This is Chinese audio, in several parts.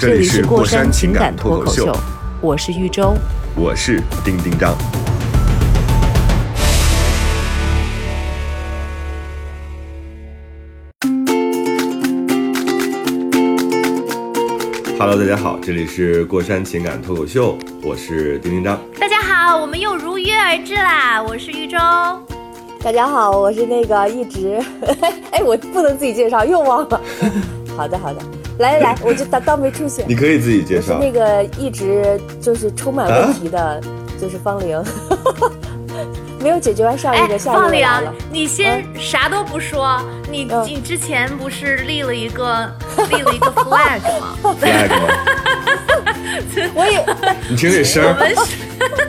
这这里里是过山情感脱口秀，我是豫州。我是丁丁张。Hello，大家好，这里是过山情感脱口秀，我是丁丁张。大家好，我们又如约而至啦！我是豫州，大家好，我是那个一直，哎，我不能自己介绍，又忘了。好的，好的，来来来，我就当当没出现。你可以自己介绍。那个一直就是充满问题的，就是方玲，没有解决完上一个，下一方玲个来了。，你先啥都不说，你嗯你之前不是立了一个 立了一个 flag 吗？flag 吗？我也你听这声儿，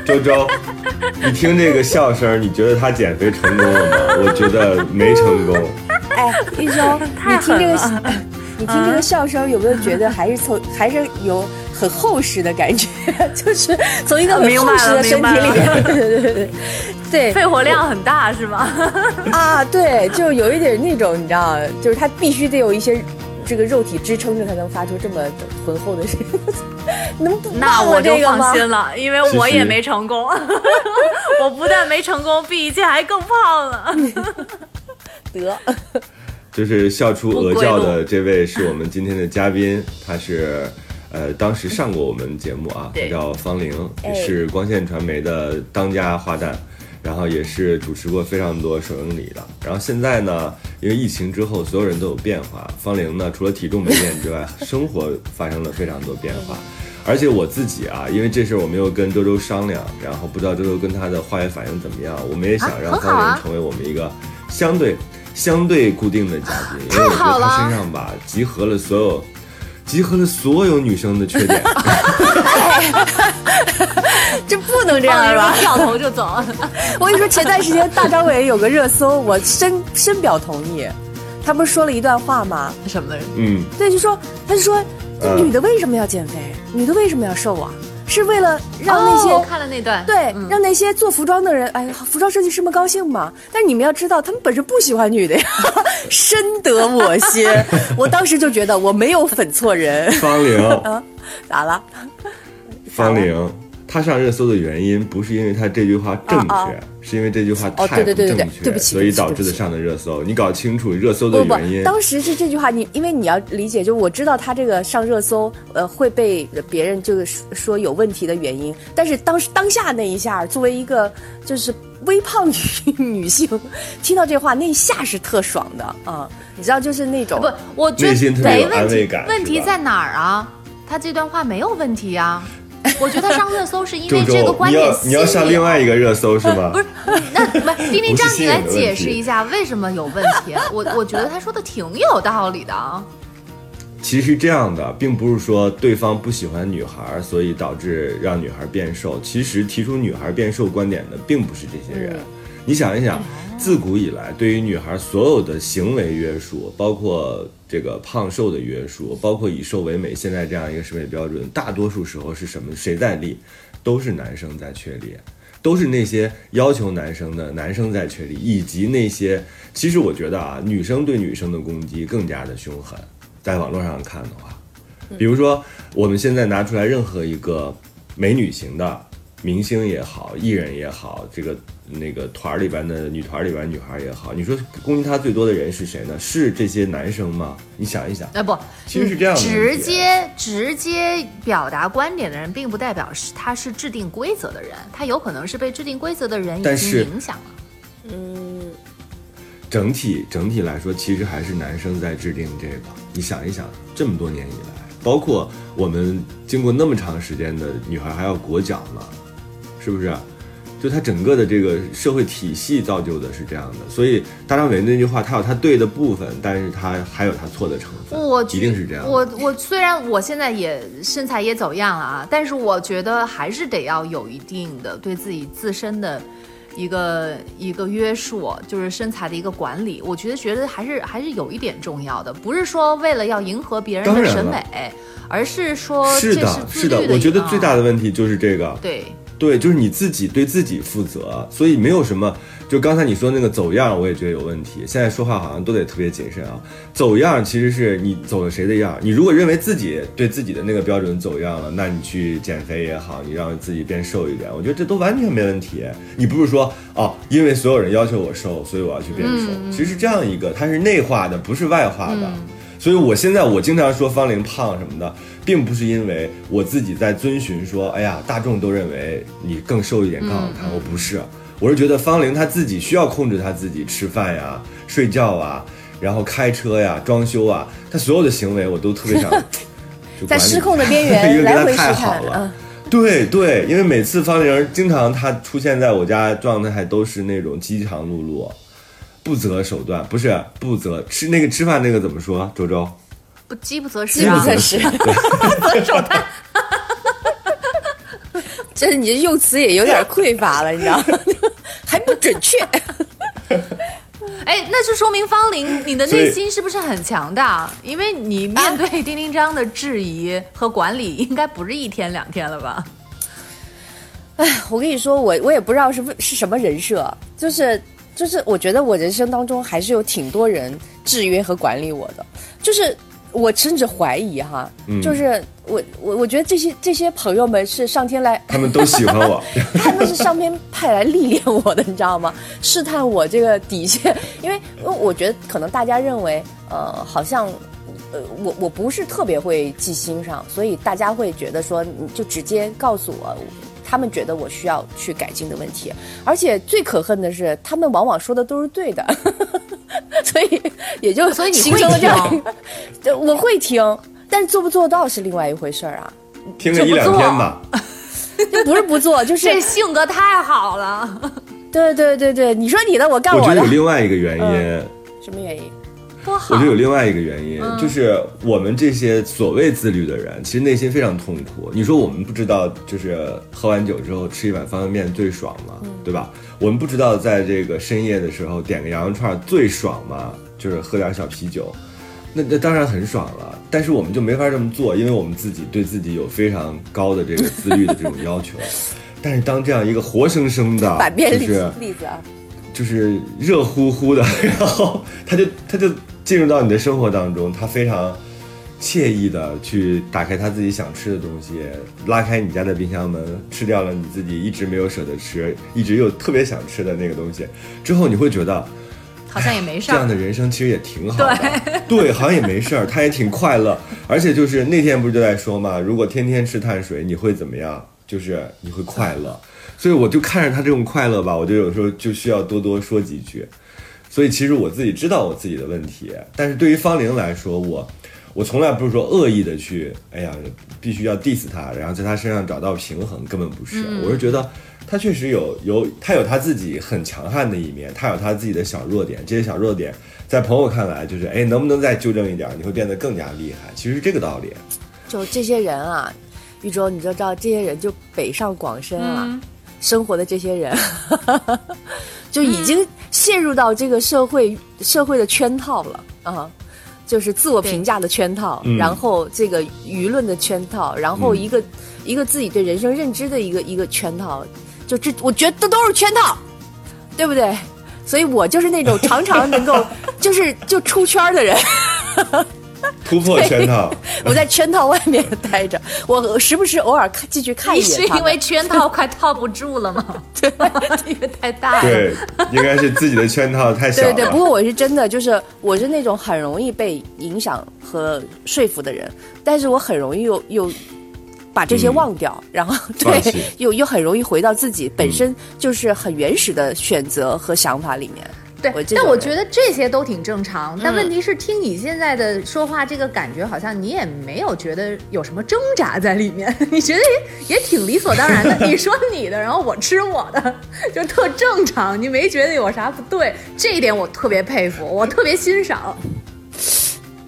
周周，你听这个笑声，你觉得他减肥成功了吗？我觉得没成功。哎，玉州，太你听这个你听这个笑声，有没有觉得还是从还是有很厚实的感觉？就是从一个很厚实的身体里面，对对对对对，肺活量很大是吗？啊，对，就有一点那种，你知道，就是它必须得有一些这个肉体支撑着，才能发出这么浑厚的声音。那我就？放心了，因为我也没成功。我不但没成功，比以前还更胖了。得，就是笑出鹅叫的这位是我们今天的嘉宾，他是。呃，当时上过我们节目啊，他叫方玲，哎也是光线传媒的当家花旦，然后也是主持过非常多首映礼的。然后现在呢，因为疫情之后，所有人都有变化。方玲呢，除了体重没变之外，生活发生了非常多变化。而且我自己啊，因为这事儿我没有跟周周商量，然后不知道周周跟他的化学反应怎么样。我们也想啊让方玲成为我们一个相对相对固定的嘉宾，因为我觉得好了他身上吧集合了所有集合了所有女生的缺点。这不能这样是吧？掉头就走。我跟你说，前段时间大张伟有个热搜，我深深表同意。他不是说了一段话吗？什么？嗯，对，就说他就说，嗯女的为什么要减肥？女的为什么要瘦啊？是为了让那些、哦我看了那段，对，嗯让那些做服装的人，哎呀，服装设计师们高兴嘛。但是你们要知道，他们本身不喜欢女的呀，深得我心。我当时就觉得我没有粉错人，方玲，咋了？方玲，她上热搜的原因不是因为他这句话正确，啊啊是因为这句话哦太对对对对不正确，对不起所以导致的上的热搜。你搞清楚热搜的不不原因。，当时是这句话，你因为你要理解，就我知道他这个上热搜，呃，会被别人就是说说有问题的原因，但是当时当下那一下，作为一个就是微胖女女性，听到这话那一下是特爽的啊、你知道，就是那种不，我觉得没问题问题在哪儿啊？他这段话没有问题啊。我觉得他上热搜是因为这个周，观点你要你要上另外一个热搜是吗？不是，那 不是丁丁张，不是你来解释一下为什么有问题？我我觉得他说的挺有道理的啊。其实这样的，并不是说对方不喜欢女孩，所以导致让女孩变瘦。其实提出女孩变瘦观点的，并不是这些人。你想一想，自古以来对于女孩所有的行为约束，包括这个胖瘦的约束，包括以瘦为美，现在这样一个审美标准，大多数时候是什么？谁在立？都是男生在确立。都是那些要求男生的男生在确立，以及那些其实我觉得啊，女生对女生的攻击更加的凶狠。在网络上看的话，比如说我们现在拿出来任何一个美女型的明星也好，艺人也好，这个那个团儿里边的女团儿里边女孩儿也好，你说攻击她最多的人是谁呢？是这些男生吗？你想一想，哎不，其实是这样的直接直接表达观点的人，并不代表是他是制定规则的人，他有可能是被制定规则的人已经影响了。嗯，整体整体来说，其实还是男生在制定这个。你想一想，这么多年以来，包括我们经过那么长时间的女孩还要裹脚呢，是不是？就他整个的这个社会体系造就的是这样的。所以大张伟那句话，他有他对的部分，但是他还有他错的成分，我一定是这样。我我虽然我现在也身材也走样了啊，但是我觉得还是得要有一定的对自己自身的。一个一个约束，就是身材的一个管理，我觉得觉得还是还是有一点重要的，不是说为了要迎合别人的审美，而是说是的，是的，我觉得最大的问题就是这个，对。对，就是你自己对自己负责，所以没有什么。就刚才你说那个走样，我也觉得有问题。现在说话好像都得特别谨慎啊。走样其实是你走了谁的样。你如果认为自己对自己的那个标准走样了，那你去减肥也好，你让自己变瘦一点，我觉得这都完全没问题。你不是说哦，因为所有人要求我瘦，所以我要去变瘦。其实是这样一个，它是内化的，不是外化的。所以我现在我经常说方玲胖什么的。并不是因为我自己在遵循说，哎呀，大众都认为你更瘦一点更好看。我不是，我是觉得方玲她自己需要控制她自己吃饭呀、睡觉啊，然后开车呀、装修啊，她所有的行为我都特别想 在失控的边缘 来回试探。对对，因为每次方玲经常她出现在我家状态还都是那种饥肠辘辘、不择手段，不是不择吃那个吃饭那个怎么说？周周。不饥不择食，饥不择食，择手段。这是你的用词也有点匮乏了，你知道吗？还不准确。哎，那就说明方玲，你的内心是不是很强大？因为你面对丁丁章的质疑和管理，应该不是一天两天了吧？哎，我跟你说，我我也不知道是是什么人设，就是就是，我觉得我人生当中还是有挺多人制约和管理我的，就是。我甚至怀疑哈，就是我我我觉得这些这些朋友们是上天来，他们都喜欢我，他们是上天派来历练我的，你知道吗？试探我这个底线，因为因为我觉得可能大家认为，呃，好像，呃，我我不是特别会记心上，所以大家会觉得说，你就直接告诉我，他们觉得我需要去改进的问题，而且最可恨的是，他们往往说的都是对的。所以也就所以你会听这，我会听，但是做不做到是另外一回事儿啊。听个一两天吧，就不是不做，就是这性格太好了。对对对对，你说你的，我干我的。我觉得有另外一个原因。什么原因？我觉得有另外一个原因，就是我们这些所谓自律的人，其实内心非常痛苦。你说我们不知道，就是喝完酒之后吃一碗方便面最爽吗？对吧？我们不知道，在这个深夜的时候点个羊肉串最爽吗？就是喝点小啤酒，那那当然很爽了。但是我们就没法这么做，因为我们自己对自己有非常高的这个自律的这种要求。但是当这样一个活生生的，就是例子啊，就是热乎乎的，然后他就他就。进入到你的生活当中，他非常惬意的去打开他自己想吃的东西，拉开你家的冰箱门，吃掉了你自己一直没有舍得吃，一直又特别想吃的那个东西，之后你会觉得好像也没事儿。这样的人生其实也挺好的，对，好像也没事儿，他也挺快乐。而且就是那天不是就在说嘛，如果天天吃碳水，你会怎么样？就是你会快乐。所以我就看着他这种快乐吧，我就有时候就需要多多说几句。所以其实我自己知道我自己的问题，但是对于方玲来说，我我从来不是说恶意的去，哎呀，必须要 diss 他，然后在他身上找到平衡，根本不是。我是觉得他确实有有他有他自己很强悍的一面，他有他自己的小弱点，这些小弱点在朋友看来就是，哎，能不能再纠正一点，你会变得更加厉害。其实是这个道理。就这些人啊，玉州，你就知道这些人就北上广深啊，生活的这些人。就已经陷入到这个社会社会的圈套了啊，就是自我评价的圈套，然后这个舆论的圈套，然后一个一个自己对人生认知的一个一个圈套，就这我觉得都是圈套，对不对？所以我就是那种常常能够 就是就出圈的人。突破圈套，我在圈套外面待着，我时不时偶尔看进去看一眼。是因为圈套快套不住了吗？对，因为太大了。对，应该是自己的圈套太小了。对对，不过我是真的，就是我是那种很容易被影响和说服的人，但是我很容易又又把这些忘掉，然后对，又又很容易回到自己本身就是很原始的选择和想法里面。对我，但我觉得这些都挺正常。但嗯问题是，听你现在的说话，这个感觉好像你也没有觉得有什么挣扎在里面，你觉得也也挺理所当然的。你说你的，然后我吃我的，就特正常，你没觉得有啥不对？这一点我特别佩服，我特别欣赏。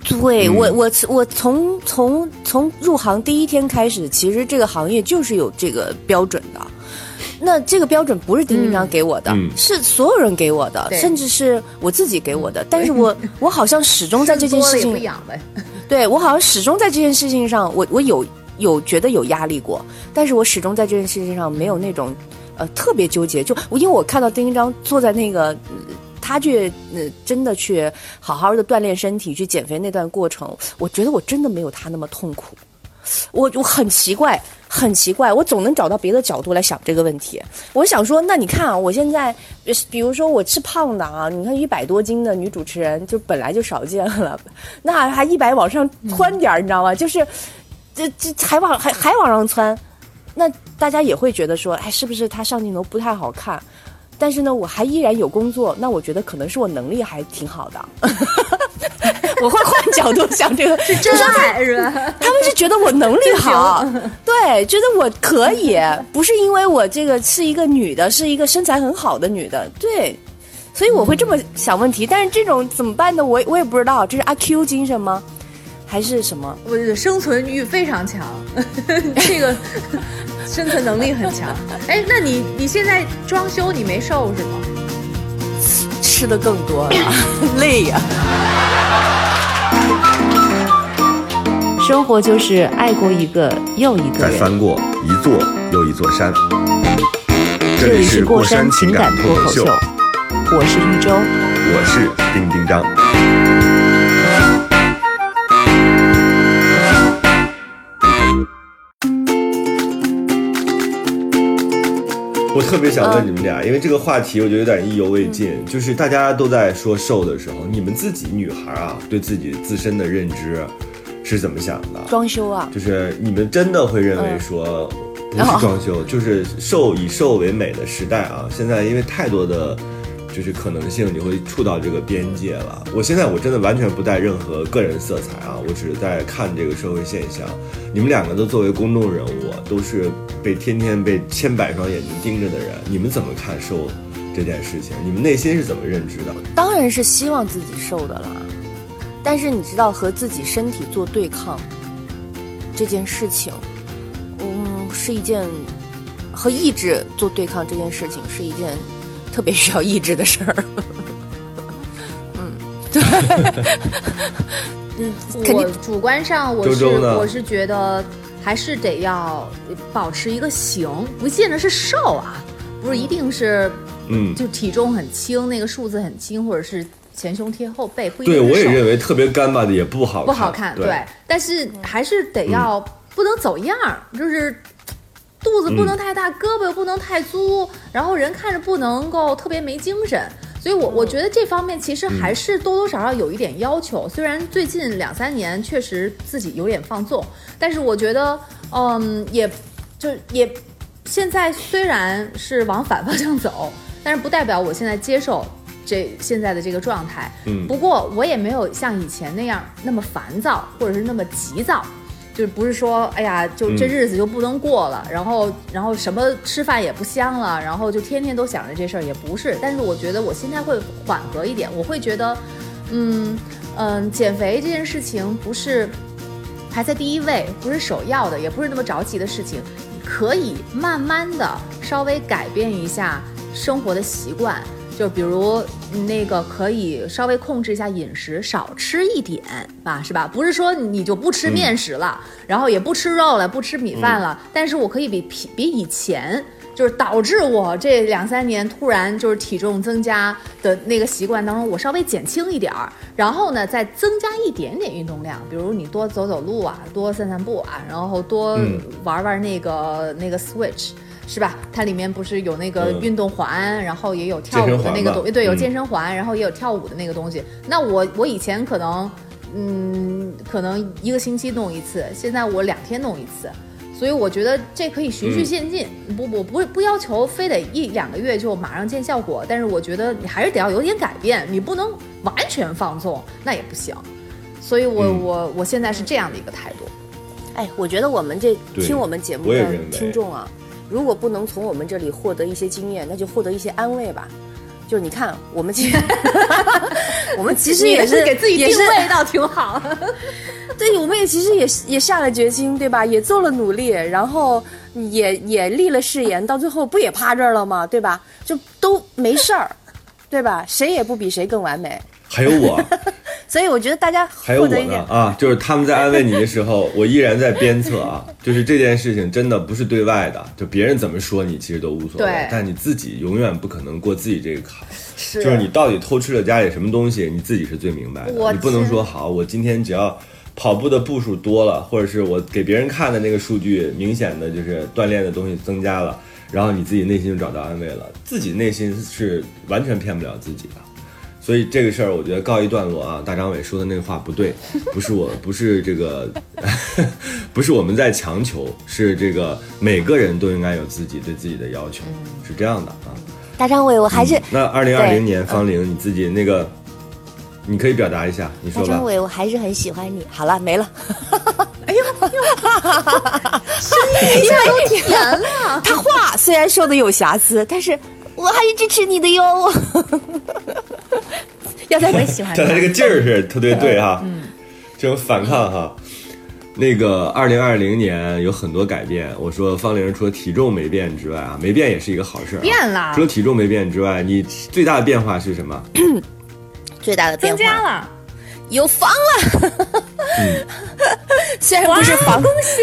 对、嗯我，我我从从从入行第一天开始，其实这个行业就是有这个标准的。那这个标准不是丁丁章给我的，嗯是所有人给我的，甚至是我自己给我的。但是我 我好像始终在这件事情。对我好像始终在这件事情上，我我有有觉得有压力过，但是我始终在这件事情上没有那种呃特别纠结。就我因为我看到丁丁章坐在那个。呃他去，呃，真的去好好的锻炼身体，去减肥那段过程，我觉得我真的没有他那么痛苦。我我很奇怪，很奇怪，我总能找到别的角度来想这个问题。我想说，那你看啊，我现在，呃比如说我吃胖的啊，你看一百多斤的女主持人就本来就少见了，那还一百往上窜点儿，你知道吗？就是这这还往还还往上窜，那大家也会觉得说，哎，是不是她上镜头不太好看？但是呢，我还依然有工作，那我觉得可能是我能力还挺好的。我会换角度想这个，是真爱是吧？他们是觉得我能力好，对，觉得我可以，不是因为我这个是一个女的，是一个身材很好的女的，对，所以我会这么想问题。但是这种怎么办呢？我我也不知道，这是阿 Q 精神吗？还是什么？我的生存欲非常强，这个生存能力很强。哎，那你你现在装修你没瘦是吗？吃的更多了，累呀、生活就是爱过一个又一个人。再翻过一座又一座山。这里是过山情感脱口秀，我是玉州。我是丁丁张。我特别想问你们俩，因为这个话题我觉得有点意犹未尽。就是大家都在说瘦的时候，你们自己女孩啊，对自己自身的认知是怎么想的？装修啊，就是你们真的会认为说，不是装修，就是瘦以瘦为美的时代啊！现在因为太多的就是可能性，你会触到这个边界了。我现在我真的完全不带任何个人色彩啊，我只是在看这个社会现象。你们两个都作为公众人物，都是被天天被千百双眼睛盯着的人，你们怎么看瘦这件事情？你们内心是怎么认知的？当然是希望自己瘦的啦。但是你知道，和自己身体做对抗这件事情，嗯，是一件和意志做对抗这件事情是一件特别需要意志的事儿。嗯，对，嗯，肯我定主观上我是周周我是觉得还是得要保持一个形，不见得是瘦啊，不是一定是嗯，就体重很轻，那个数字很轻，或者是前胸贴后背，不一定对我也认为特别干巴的也不好看，不好看，对。嗯但是还是得要、不能走样儿，就是肚子不能太大，胳膊又不能太粗，然后人看着不能够特别没精神。所以我，我觉得这方面其实还是多多少少有一点要求。虽然最近两三年确实自己有点放纵，但是我觉得，嗯，也就也现在虽然是往反方向走，但是不代表我现在接受这现在的这个状态。嗯不过我也没有像以前那样那么烦躁，或者是那么急躁。就是不是说，哎呀，就这嗯日子就不能过了，然后，然后什么吃饭也不香了，然后就天天都想着这事儿，也不是。但是我觉得我心态会缓和一点，我会觉得，嗯嗯，减肥这件事情不是排在第一位，不是首要的，也不是那么着急的事情，可以慢慢的稍微改变一下生活的习惯。就比如嗯那个可以稍微控制一下饮食，少吃一点吧，是吧？不是说你就不吃面食了，然后也不吃肉了，不吃米饭了，但是我可以比比比以前。就是导致我这两三年突然就是体重增加的那个习惯当中，我稍微减轻一点儿，然后呢再增加一点点运动量，比如你多走走路啊，多散散步啊，然后多嗯玩玩那个那个 Switch。是吧？它里面不是有那个嗯运动环，然后也有跳舞的那个东西，对，有嗯健身环，然后也有跳舞的那个东西。那我我以前可能，嗯，可能一个星期弄一次，现在我两天弄一次。所所以我觉得这可以循序渐进，不不不不要求非得一两个月就马上见效果，但是我觉得你还是得要有点改变，你不能完全放纵，那也不行。所以我、嗯我我现在是这样的一个态度。哎，我觉得我们这听我们节目的听众啊，如果不能从我们这里获得一些经验，那就获得一些安慰吧。就是你看，我们其实 我们其实也是给自己定位倒挺好。对，我们也其实也也下了决心，对吧？也做了努力，然后也也立了誓言，到最后不也趴这儿了吗？对吧？就都没事儿，对吧？谁也不比谁更完美，还有我，所以我觉得大家还有我呢啊，就是他们在安慰你的时候，我依然在鞭策啊。就是这件事情真的不是对外的，就别人怎么说你其实都无所谓对，但你自己永远不可能过自己这个坎。是就是你到底偷吃了家里什么东西，你自己是最明白的。我你不能说好，我今天只要跑步的步数多了，或者是我给别人看的那个数据明显的就是锻炼的东西增加了，然后你自己内心就找到安慰了。自己内心是完全骗不了自己的。所以这个事儿，我觉得告一段落啊。大张伟说的那个话不对，不是我，不是这个，不是我们在强求，是这个每个人都应该有自己对自己的要求，是这样的啊。大张伟，我还是、那二零二对零年，方玲你自己那个，你可以表达一下，你说吧。大张伟，我还是很喜欢你。好了，没了。甜了，他话虽然说的有瑕疵，但是我还是支持你的哟。要在我也喜欢但他这个劲儿是特别对哈，嗯，这种反抗哈。那个二零二零年有很多改变，我说方玲除了体重没变之外啊，没变也是一个好事。变了除了体重没变之外，你最大的变化是什么？最大的变化增加了，有房了。虽然不是房，恭喜。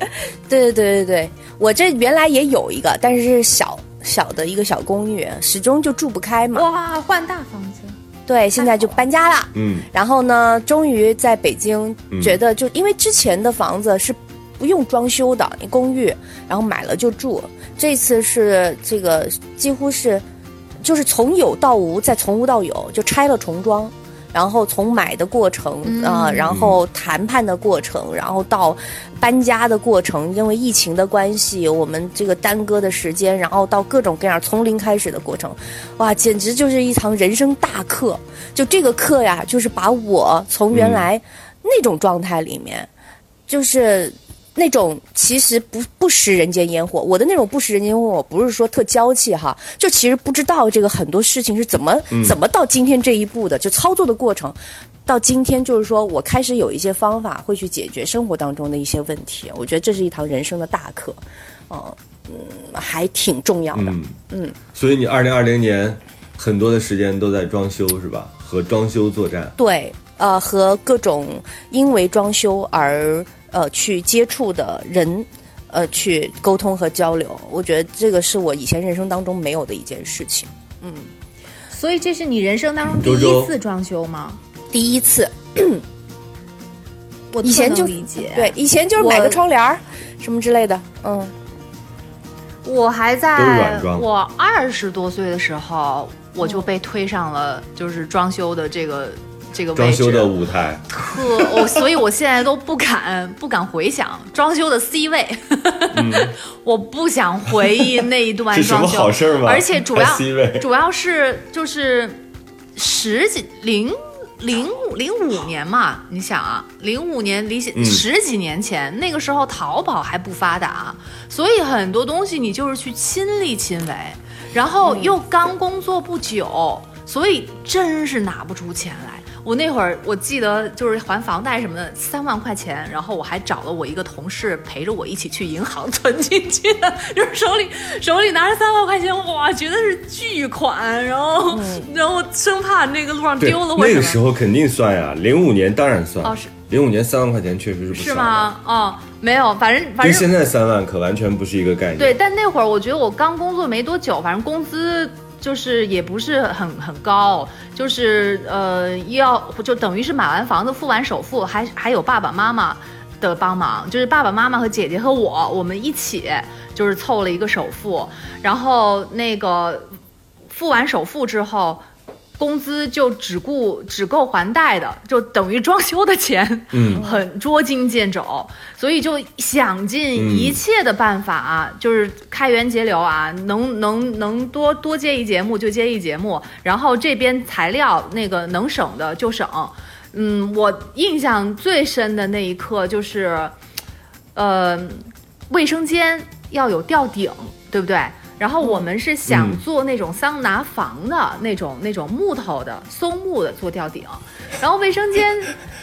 对对对对对，我这原来也有一个，但是是小小的一个小公寓，始终就住不开嘛。哇，换大房子，对，现在就搬家了。嗯，然后呢，终于在北京觉得就，因为之前的房子是不用装修的，你公寓，然后买了就住。这次是这个几乎是，就是从有到无，再从无到有，就拆了重装。然后从买的过程啊、呃然后谈判的过程，然后到搬家的过程，因为疫情的关系，我们这个耽搁的时间，然后到各种各样从零开始的过程，哇，简直就是一堂人生大课。就这个课呀，就是把我从原来那种状态里面，就是那种其实不不食人间烟火。我的那种不食人间烟火，我不是说特娇气哈，就其实不知道这个很多事情是怎么、怎么到今天这一步的，就操作的过程。到今天，就是说我开始有一些方法会去解决生活当中的一些问题，我觉得这是一堂人生的大课，嗯、嗯，还挺重要的。嗯嗯，所以你二零二零年很多的时间都在装修是吧？和装修作战。对，呃，和各种因为装修而呃去接触的人，呃，去沟通和交流，我觉得这个是我以前人生当中没有的一件事情。嗯所以这是你人生当中第一次装修吗？第一次，我以前就理解，对，以前就是买个窗帘儿什么之类的，嗯，我还在软装我二十多岁的时候，我就被推上了就是装修的这个这个。装修的舞台，特我，所以我现在都不敢不敢回想装修的 C 位，我不想回忆那一段是什么装修，好事儿吗而且主要主要是就是十几零零零五年嘛，你想啊，零五年离嗯十几年前，那个时候淘宝还不发达，所以很多东西你就是去亲力亲为，然后又刚工作不久，所以真是拿不出钱来。我那会儿我记得就是还房贷什么的，三万块钱，然后我还找了我一个同事陪着我一起去银行存进去的，就是手里 手里拿着三万块钱，哇，觉得是巨款，然后、然后生怕那个路上丢了，或那。个时候肯定算呀，零五年当然算。哦是零五年三万块钱确实是不？是吗？哦，没有，反正反正跟现在三万可完全不是一个概念。对，但那会儿我觉得我刚工作没多久，反正工资就是也不是很很高，就是呃要就等于是买完房子付完首付，还还有爸爸妈妈的帮忙，就是爸爸妈妈和姐姐和我，我们一起就是凑了一个首付，然后那个付完首付之后。工资就只顾只够还贷的，就等于装修的钱，嗯 很捉襟见肘，所以就想尽一切的办法啊，就是开源节流啊，能能能多多接一节目就接一节目，然后这边材料那个能省的就省。嗯，我印象最深的那一刻就是，呃，卫生间要有吊顶，对不对？然后我们是想嗯做那种桑拿房的那种、那种木头的松木的做吊顶，然后卫生间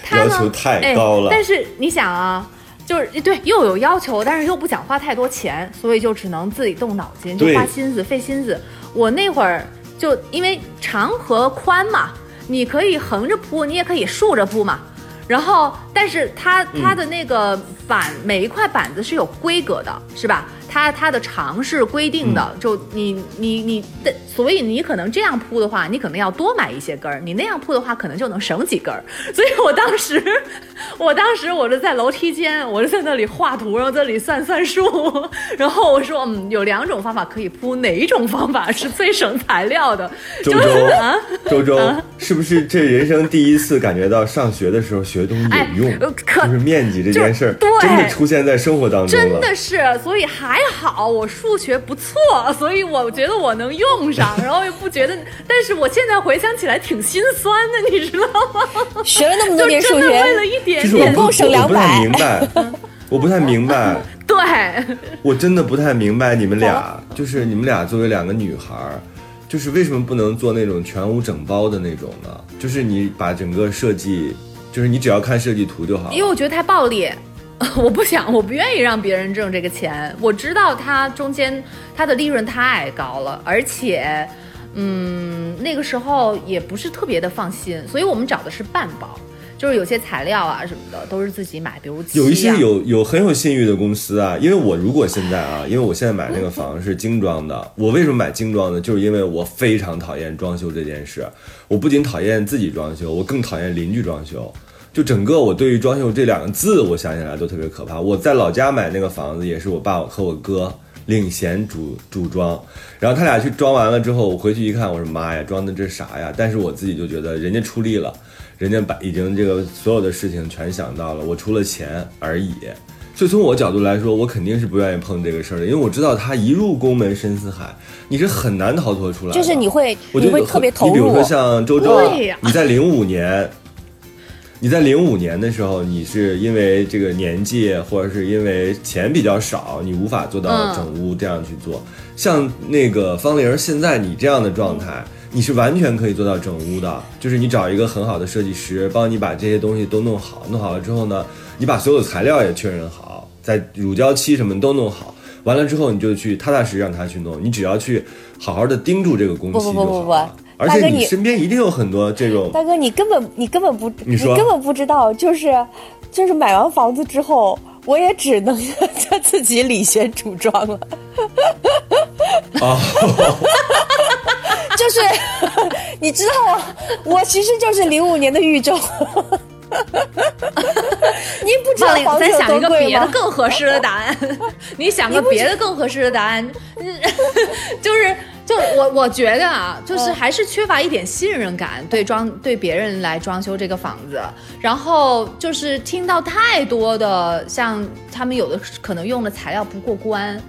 它呢要求太高了哎。但是你想啊。就是对，又有要求，但是又不想花太多钱，所以就只能自己动脑筋，就花心思费心思。我那会儿就因为长和宽嘛，你可以横着铺，你也可以竖着铺嘛。然后，但是它它的那个板、每一块板子是有规格的，是吧？它它的长是规定的，就你你你的，所以你可能这样铺的话，你可能要多买一些根儿；你那样铺的话，可能就能省几根儿。所以我当时，我当时我是在楼梯间，我就在那里画图，然后在那里算算数，然后我说，嗯，有两种方法可以铺，哪一种方法是最省材料的？周就是周啊，周周，是不是这人生第一次感觉到上学的时候学东西哎有用？就是面积这件事儿，真的出现在生活当中了。真的是，所以还好我数学不错，所以我觉得我能用上，然后又不觉得，但是我现在回想起来挺心酸的，你知道吗？学了那么多 就年数学，为了一点就是我点，不够省我我不太明白，我不太明白，对，我真的不太明白你们俩，就是你们俩作为两个女孩儿，就是为什么不能做那种全屋整包的那种呢？就是你把整个设计，就是你只要看设计图就好。因为我觉得太暴力。我不想，我不愿意让别人挣这个钱。我知道它中间它的利润太高了，而且，嗯，那个时候也不是特别的放心，所以我们找的是半包，就是有些材料啊什么的都是自己买，比如漆有一些啊有有很有信誉的公司啊，因为我如果现在啊，因为我现在买那个房是精装的，我为什么买精装呢？就是因为我非常讨厌装修这件事。我不仅讨厌自己装修，我更讨厌邻居装修。就整个我对于装修这两个字，我想起来都特别可怕。我在老家买那个房子，也是我爸和我哥领衔主主装，然后他俩去装完了之后，我回去一看，我说妈呀，装的这啥呀？但是我自己就觉得人家出力了，人家把已经这个所有的事情全想到了，我出了钱而已。所以从我角度来说，我肯定是不愿意碰这个事儿的，因为我知道他一入宫门深似海，你是很难逃脱出来的。就是你会我觉得你会特别投入你比如说。像周周，你在零五年，你在零五年的时候，你是因为这个年纪，或者是因为钱比较少，你无法做到整屋这样去做。像那个方玲儿现在你这样的状态。你是完全可以做到整屋的，就是你找一个很好的设计师，帮你把这些东西都弄好。弄好了之后呢，你把所有材料也确认好，在乳胶漆什么都弄好。完了之后，你就去踏踏实实让他去弄，你只要去好好的盯住这个工期就不不不不好了。而且大哥你你身边一定有很多这种，大哥，你根本你根本不你说根本不知道，就是就是买完房子之后，我也只能 在自己里先组装了。啊，就是你知道吗？我其实就是零五年的豫州。您不知道房子有咱想一个？别的更合适的答案，你想个别的更合适的答案，就是就我我觉得啊，就是还是缺乏一点信任感，对装对别人来装修这个房子，然后就是听到太多的像他们有的可能用的材料不过关，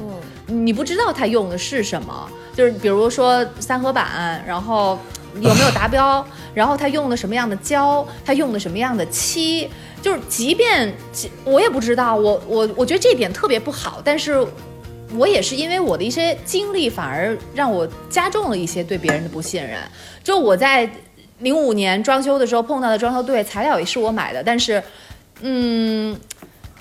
嗯，你不知道他用的是什么，就是比如说三合板，然后有没有达标，然后他用的什么样的胶，他用的什么样的漆，就是即便即我也不知道，我我我觉得这点特别不好，但是。我也是因为我的一些经历，反而让我加重了一些对别人的不信任。就我在零五年装修的时候碰到的装修队，材料也是我买的，但是，嗯，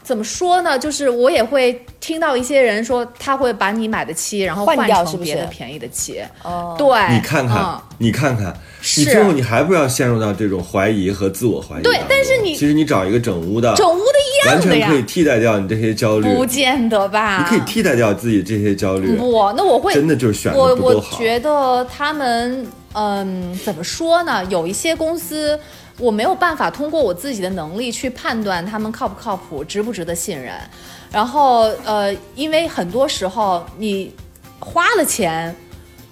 怎么说呢？就是？我也会听到一些人说，他会把你买的漆，然后换换掉是不是？成别的便宜的漆。哦，对，你看看嗯，你看看，你最后你还不要陷入到这种怀疑和自我怀疑。对但是你其实你找一个整屋的，整屋的一完样的呀全可，以替代掉你这些焦虑，不见得吧？你可以替代掉自己这些焦虑。不，那我会真的就是选的我我不够好。觉得他们，嗯，怎么说呢？有一些公司，我没有办法通过我自己的能力去判断他们靠不靠谱，值不值得信任。然后，呃，因为很多时候你花了钱，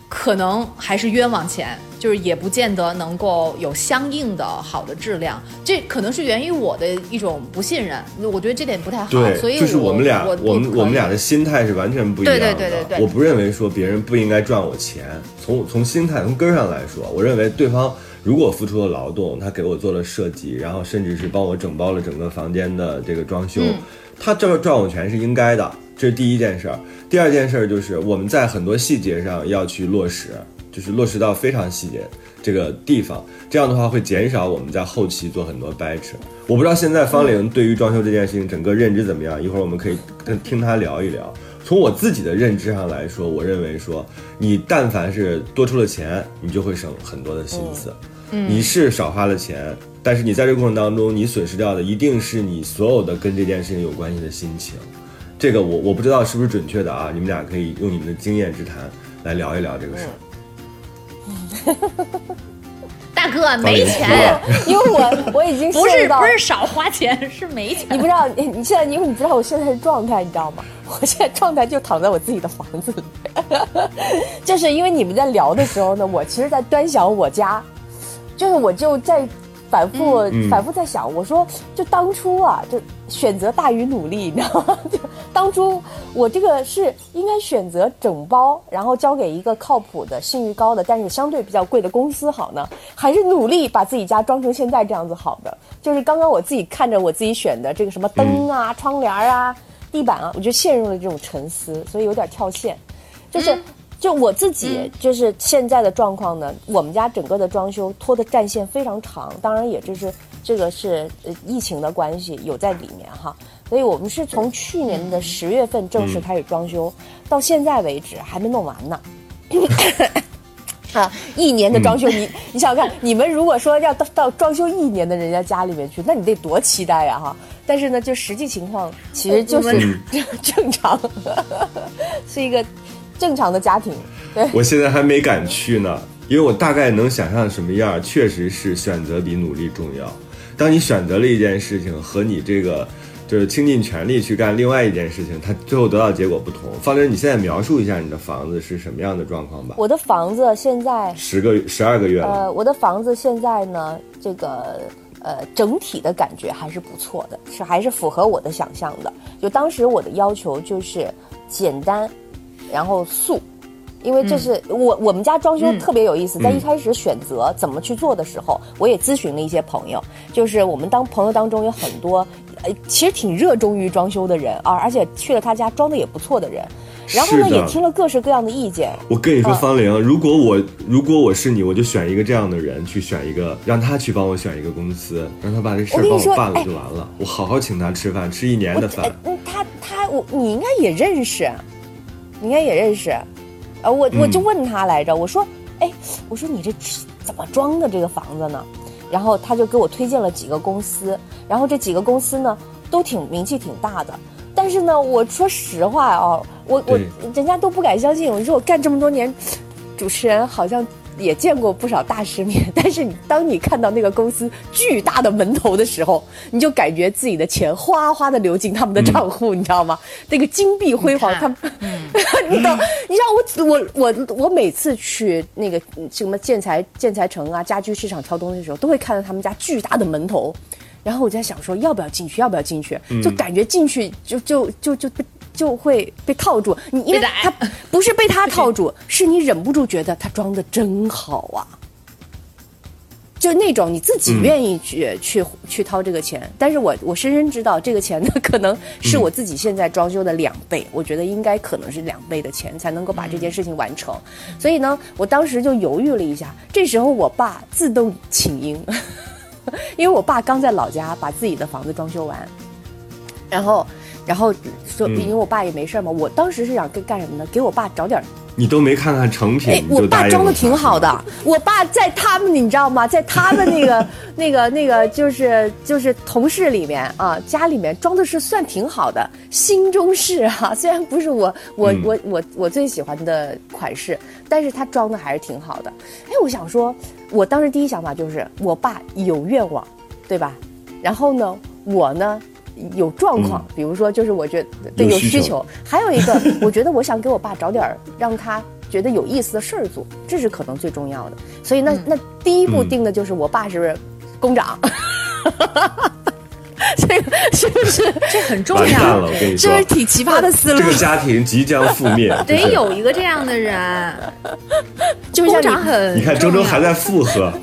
可能还是冤枉钱。就是也不见得能够有相应的好的质量。这可能是源于我的一种不信任，我觉得这点不太好。对，所以就是我们俩，我我们我们俩的心态是完全不一样的。对对对对对我不认为说别人不应该赚我钱，从从心态从根儿上来说，我认为对方如果付出了劳动，他给我做了设计，然后甚至是帮我整包了整个房间的这个装修，嗯他这赚我钱是应该的，这是第一件事儿。第二件事儿就是我们在很多细节上要去落实，就是落实到非常细节这个地方，这样的话会减少我们在后期做很多掰扯。我不知道现在方玲对于装修这件事情整个认知怎么样，一会儿我们可以跟听她聊一聊。从我自己的认知上来说，我认为说你但凡是多出了钱，你就会省很多的心思。你是少花了钱，但是你在这个过程当中，你损失掉的一定是你所有的跟这件事情有关系的心情。这个我我不知道是不是准确的啊，你们俩可以用你们的经验之谈来聊一聊这个事儿。大哥没钱，因为我我已经不是不是少花钱，是没钱。你不知道，你你现在因为你不知道我现在的状态，你知道吗？我现在状态就躺在我自己的房子里，就是因为你们在聊的时候呢，我其实在端详我家，就是我就在反复、嗯反复在想，我说就当初啊，就选择大于努力，你知道吗？就当初我这个是应该选择整包，然后交给一个靠谱的、信誉高的，但是相对比较贵的公司好呢，还是努力把自己家装成现在这样子好的？就是刚刚我自己看着我自己选的这个什么灯啊、窗帘啊、地板啊，我就陷入了这种沉思，所以有点跳线。就是、就我自己就是现在的状况呢，我们家整个的装修拖的战线非常长，当然也就是这个是呃疫情的关系有在里面哈。所以我们是从去年的十月份正式开始装修，到现在为止还没弄完呢。啊，一年的装修，你你想想看，你们如果说要到到装修一年的人家家里面去，那你得多期待呀哈！但是呢，就实际情况其实就是 正常，是一个正常的家庭。对，我现在还没敢去呢，因为我大概能想象什么样，确实是选择比努力重要。当你选择了一件事情和你这个就是倾尽全力去干另外一件事情，它最后得到结果不同。方玲，你现在描述一下你的房子是什么样的状况吧？我的房子现在，十个十二个月了，呃，我的房子现在呢，这个呃整体的感觉还是不错的，是还是符合我的想象的。就当时我的要求就是简单，然后素。因为这是、我我们家装修特别有意思，在一开始选择怎么去做的时候，我也咨询了一些朋友，就是我们当朋友当中有很多，呃，其实挺热衷于装修的人啊，而且去了他家装的也不错的人，然后呢也听了各式各样的意见，我跟你说，啊。方玲，如果我如果我是你，我就选一个这样的人，去选一个，让他去帮我选一个公司，让他把这事儿帮我办了哎。就完了。我好好请他吃饭，吃一年的饭。他他我你应该也认识，你应该也认识，啊，我我就嗯问他来着，我说，哎，我说你这怎么装的这个房子呢？然后他就给我推荐了几个公司，然后这几个公司呢都挺名气挺大的，但是呢，我说实话哦，我我人家都不敢相信，我说我干这么多年，主持人好像。也见过不少大世面，但是你当你看到那个公司巨大的门头的时候，你就感觉自己的钱哗哗的流进他们的账户，你知道吗？那个金碧辉煌，他们，你懂？你知道我我我我每次去那个嗯什么建材建材城啊、家居市场挑东西的时候，都会看到他们家巨大的门头，然后我就在想说，要不要进去？要不要进去？就感觉进去就就就就被就会被套住。你因为他不是被他套住，是你忍不住觉得他装的真好啊。就那种你自己愿意去、去去掏这个钱，但是我我深深知道这个钱呢，可能是我自己现在装修的两倍，我觉得应该可能是两倍的钱才能够把这件事情完成，所以呢，我当时就犹豫了一下，这时候我爸自动请缨，因为我爸刚在老家把自己的房子装修完，然后然后说，因为我爸也没事儿嘛，我当时是想干干什么呢？给我爸找点儿你都没看看成品，哎，我爸装的挺好的。我爸在他们，你知道吗？在他们那个、那个、那个，就是就是同事里面啊，家里面装的是算挺好的，新中式哈、虽然不是我我、嗯我我我最喜欢的款式，但是他装的还是挺好的。哎，我想说，我当时第一想法就是，我爸有愿望，对吧？然后呢，我呢有状况，比如说就是我觉得对嗯有需求还有一个，我觉得我想给我爸找点儿让他觉得有意思的事儿做，这是可能最重要的。所以那那第一步嗯定的就是我爸是 工长，这 个是不是这很重要了，我跟你说是挺奇葩的思路这？个家庭即将覆灭。得有一个这样的人，就是长你很你看周周还在附和，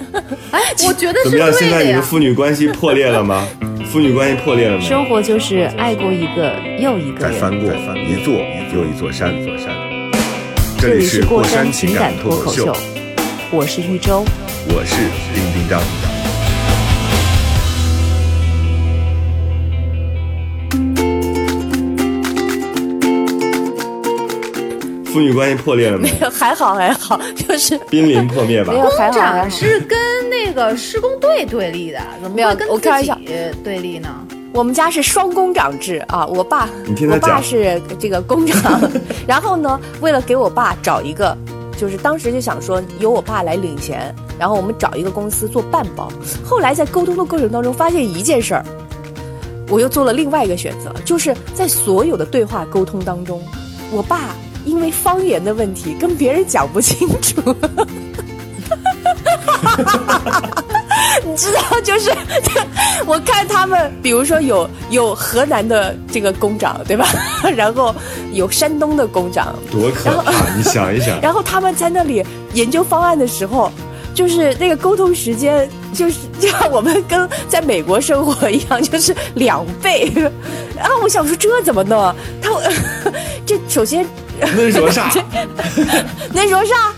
哎，我觉得是怎么样？现在你的。父女关系破裂了吗？父女关系破裂了吗？生活就是爱过一个又一个人。再翻过一座又一座山，座山。这里是过山情感脱口秀，我是玉州。我是丁丁张。父女关系破裂了没有？还好还好，就是濒临破灭吧没？有还工好还好。长是跟那个施工队对立的，怎么没有会跟我开玩笑自己对立呢？我们家是双工长制啊，我爸你听他我爸是这个工长，然后呢，为了给我爸找一个，就是当时就想说由我爸来领钱，然后我们找一个公司做半包。后来在沟通的过程当中，发现一件事儿，我又做了另外一个选择，就是在所有的对话沟通当中，我爸因为方言的问题跟别人讲不清楚。你知道，就是 我看他们，比如说有有河南的这个工长，对吧？然后有山东的工长，多可怕！你想一想，然后他们在那里研究方案的时候，就是那个沟通时间，就是就像我们跟在美国生活一样，就是两倍。然后我想说这怎么弄？他这首先恁说啥？恁说啥？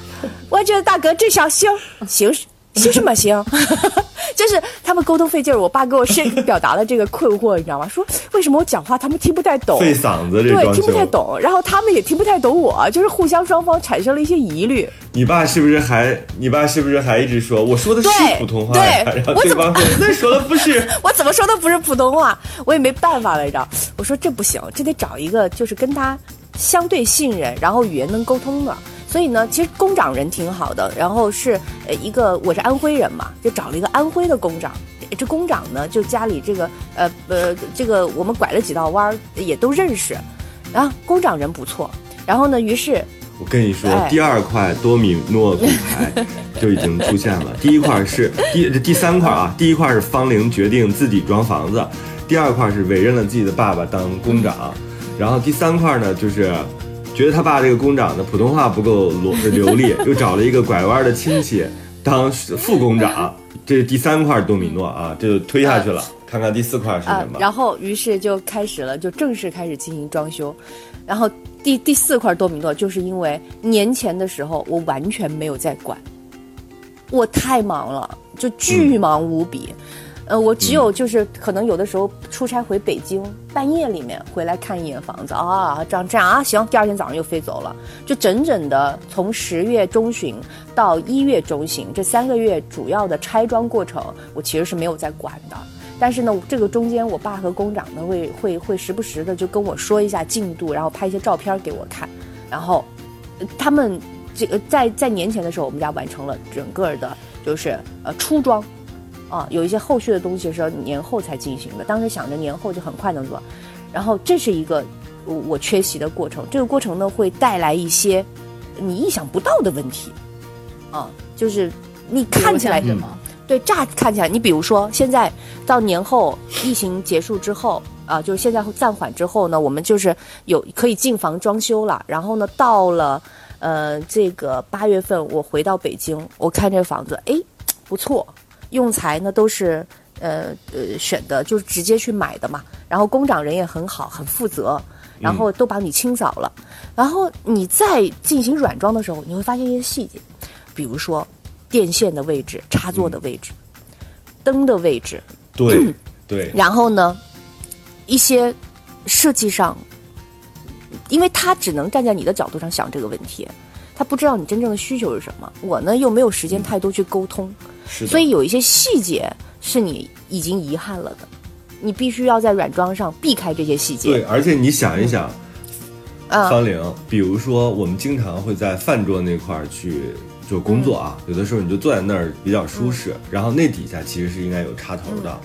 我觉得大哥这小行行行什么行？就是他们沟通费劲儿，我爸给我深表达了这个困惑，你知道吗？说为什么我讲话他们听不太懂，费嗓子这对，听不太。懂，然后他们也听不太懂我，就是互相双方产生了一些疑虑。你爸是不是还？你爸是不是还一直说我说的是普通话呀？对然后我怎么对方说那说的不是。我怎么说都不是普通话，我也没办法了，你知道？我说这不行，这得找一个就是跟他相对信任，然后语言能沟通的。所以呢，其实工长人挺好的，然后是呃一个我是安徽人嘛，就找了一个安徽的工长。这工长呢，就家里这个呃呃这个我们拐了几道弯儿也都认识，然后工长人不错。然后呢，于是 我跟你说，第二块多米诺骨牌就已经出现了。第一块是第第三块啊，第一块是方玲决定自己装房子，第二块是委任了自己的爸爸当工长，然后第三块呢就是觉得他爸这个工长的普通话不够流流利，又找了一个拐弯的亲戚 当副工长。这是第三块多米诺啊，这就推下去了。看看第四块是啊什，么？然后于是就开始了，就正式开始进行装修。然后第第四块多米诺，就是因为年前的时候我完全没有在管，我太忙了，就巨忙无比。呃，我只有就是可能有的时候出差回北京，半夜里面回来看一眼房子啊，这样这样啊，行，第二天早上又飞走了，就整整的从十月中旬到一月中旬这三个月主要的拆装过程，我其实是没有在管的。但是呢，这个中间我爸和工长呢会会会时不时的就跟我说一下进度，然后拍一些照片给我看，然后呃他们这个在在年前的时候，我们家完成了整个的，就是呃初装，啊，有一些后续的东西是要年后才进行的。当时想着年后就很快能做，然后这是一个我我缺席的过程。这个过程呢会带来一些你意想不到的问题，啊，就是你看起来什么？对，乍看起来，你比如说现在到年后疫情结束之后啊，就是现在暂缓之后呢，我们就是有可以进房装修了。然后呢，到了呃这个八月份，我回到北京，我看这个房子，哎，不错，用材呢都是呃呃选的，就是直接去买的嘛。然后工长人也很好，很负责，然后都帮你清扫了。然后你再进行软装的时候，你会发现一些细节，比如说电线的位置、插座的位置、灯的位置，对对，然后呢，一些设计上，因为他只能站在你的角度上想这个问题，他不知道你真正的需求是什么。我呢又没有时间太多去沟通，是。所以有一些细节是你已经遗憾了的，你必须要在软装上避开这些细节。对，而且你想一想，啊，方玲，比如说我们经常会在饭桌那块儿去就工作啊，有的时候你就坐在那儿比较舒适，然后那底下其实是应该有插头的。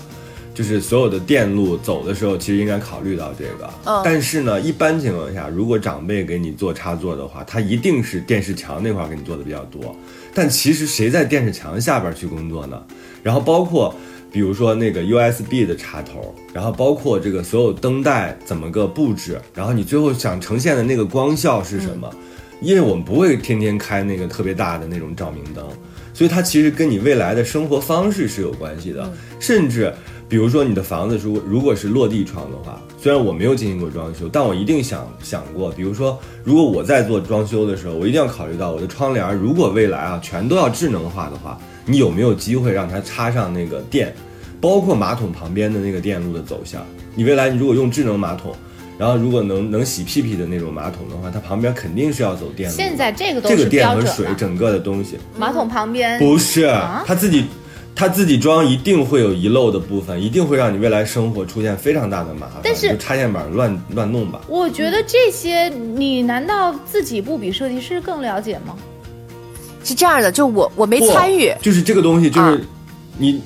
就是所有的电路走的时候，其实应该考虑到这个。嗯但是呢，一般情况下，如果长辈给你做插座的话，他一定是电视墙那块儿给你做的比较多。但其实谁在电视墙下边去工作呢？然后包括比如说那个 USB 的插头，然后包括这个所有灯带怎么个布置，然后你最后想呈现的那个光效是什么？因为我们不会天天开那个特别大的那种照明灯，所以它其实跟你未来的生活方式是有关系的，甚至。比如说你的房子如果如果是落地窗的话，虽然我没有进行过装修，但我一定想想过，比如说如果我在做装修的时候，我一定要考虑到我的窗帘，如果未来啊全都要智能化的话，你有没有机会让它插上那个电，包括马桶旁边的那个电路的走向？你未来你如果用智能马桶，然后如果能能洗屁屁的那种马桶的话，它旁边肯定是要走电路的。现在这个都这个电和。水整个的东西马桶旁边不是啊他自己。他自己装一定会有遗漏的部分，一定会让你未来生活出现非常大的麻烦。但是就插线板乱乱弄吧。我觉得这些，你难道自己不比设计师更了解吗？是这样的，就我我没参与，就是这个东西，就是啊你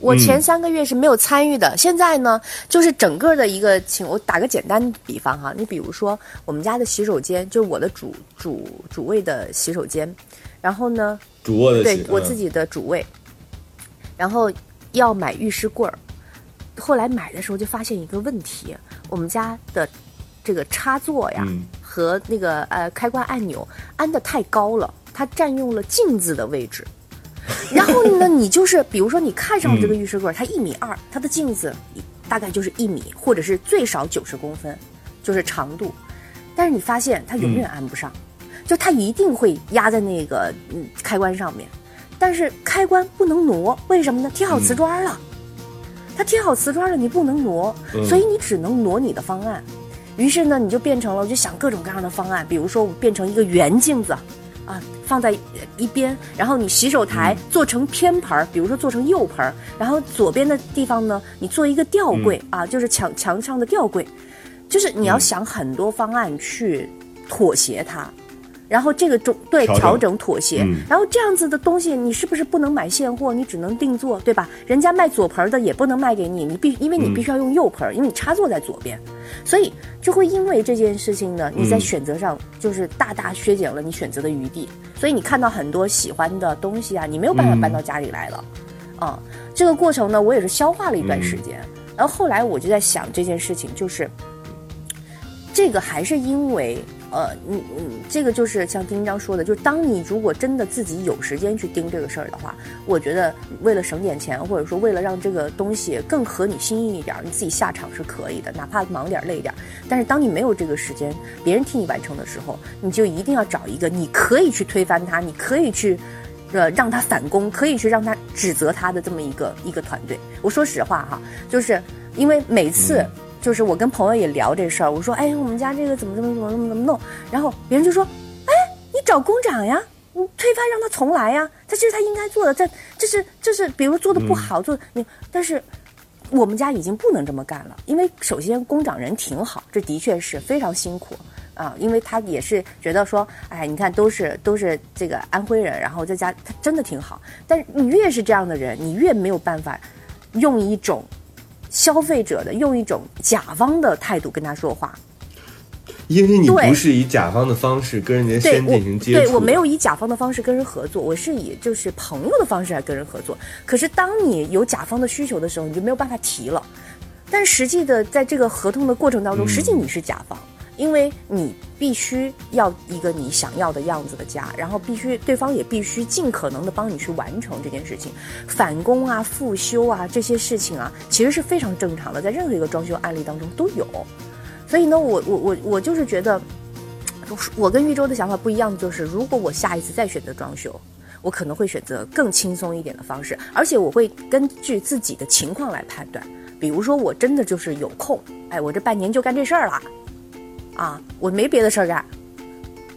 我嗯前三个月是没有参与的。现在呢，就是整个的一个情，我打个简单比方哈，你比如说我们家的洗手间，就是我的主主主卫的洗手间，然后呢，主卧的洗嗯对我自己的主卫，然后要买浴室柜儿。后来买的时候就发现一个问题，我们家的这个插座呀、嗯和那个呃开关按钮安的太高了，它占用了镜子的位置。然后呢，你就是比如说你看上了这个浴室柜儿，它一米二，它的镜子大概就是一米，或者是最少九十公分，就是长度。但是你发现它永远安不上，就它一定会压在那个嗯开关上面，但是开关不能挪，为什么呢？贴好瓷砖了，它贴好瓷砖了，你不能挪，嗯所以你只能挪你的方案。于是呢，你就变成了，我就想各种各样的方案，比如说我变成一个圆镜子，啊，放在一边，然后你洗手台做成偏盆儿，比如说做成右盆儿，然后左边的地方呢，你做一个吊柜、啊，就是墙墙上的吊柜，就是你要想很多方案去妥协它。然后这个中对调整。妥协，嗯。然后这样子的东西，你是不是不能买现货？你只能定做，对吧？人家卖左盆儿的也不能卖给你，你必因为你必须要用右盆儿，因为你插座在左边，所以就会因为这件事情呢，你在嗯选择上就是大大削减了你选择的余地，所以你看到很多喜欢的东西啊，你没有办法嗯搬到家里来了，啊、这个过程呢，我也是消化了一段时间，然后后来我就在想这件事情，就是这个还是因为。呃，嗯嗯，这个就是像丁章说的，就是当你如果真的自己有时间去盯这个事儿的话，我觉得为了省点钱，或者说为了让这个东西更合你心意一点，你自己下场是可以的，哪怕忙点累点。但是当你没有这个时间，别人替你完成的时候，你就一定要找一个你可以去推翻他，你可以去。呃，让他反攻，可以去让他指责他的这么一个一个团队。我说实话哈，就是因为每次、就是我跟朋友也聊这事儿，我说，哎，我们家这个怎么怎么怎么怎么怎么弄，然后别人就说，哎，你找工长呀，你推翻让他重来呀，他这是他应该做的，这这是这是比如做的不好，做的你，但是我们家已经不能这么干了，因为首先工长人挺好，这的确是非常辛苦啊，因为他也是觉得说，哎，你看都是都是这个安徽人，然后在家他真的挺好，但是你越是这样的人，你越没有办法用一种消费者的用一种甲方的态度跟他说话，因为你不是以甲方的方式跟人家先进行接触，对我没有以甲方的方式跟人合作，我是以就是朋友的方式来跟人合作。可是当你有甲方的需求的时候，你就没有办法提了。但实际的在这个合同的过程当中，嗯。实际你是甲方，因为你必须要一个你想要的样子的家，然后必须对方也必须尽可能的帮你去完成这件事情。返工啊、复修啊这些事情啊，其实是非常正常的，在任何一个装修案例当中都有。所以呢，我我我我就是觉得。我跟玉州的想法不一样，就是如果我下一次再选择装修，我可能会选择更轻松一点的方式，而且我会根据自己的情况来判断。比如说，我真的就是有空，哎，我这半年就干这事儿了，啊，我没别的事儿干，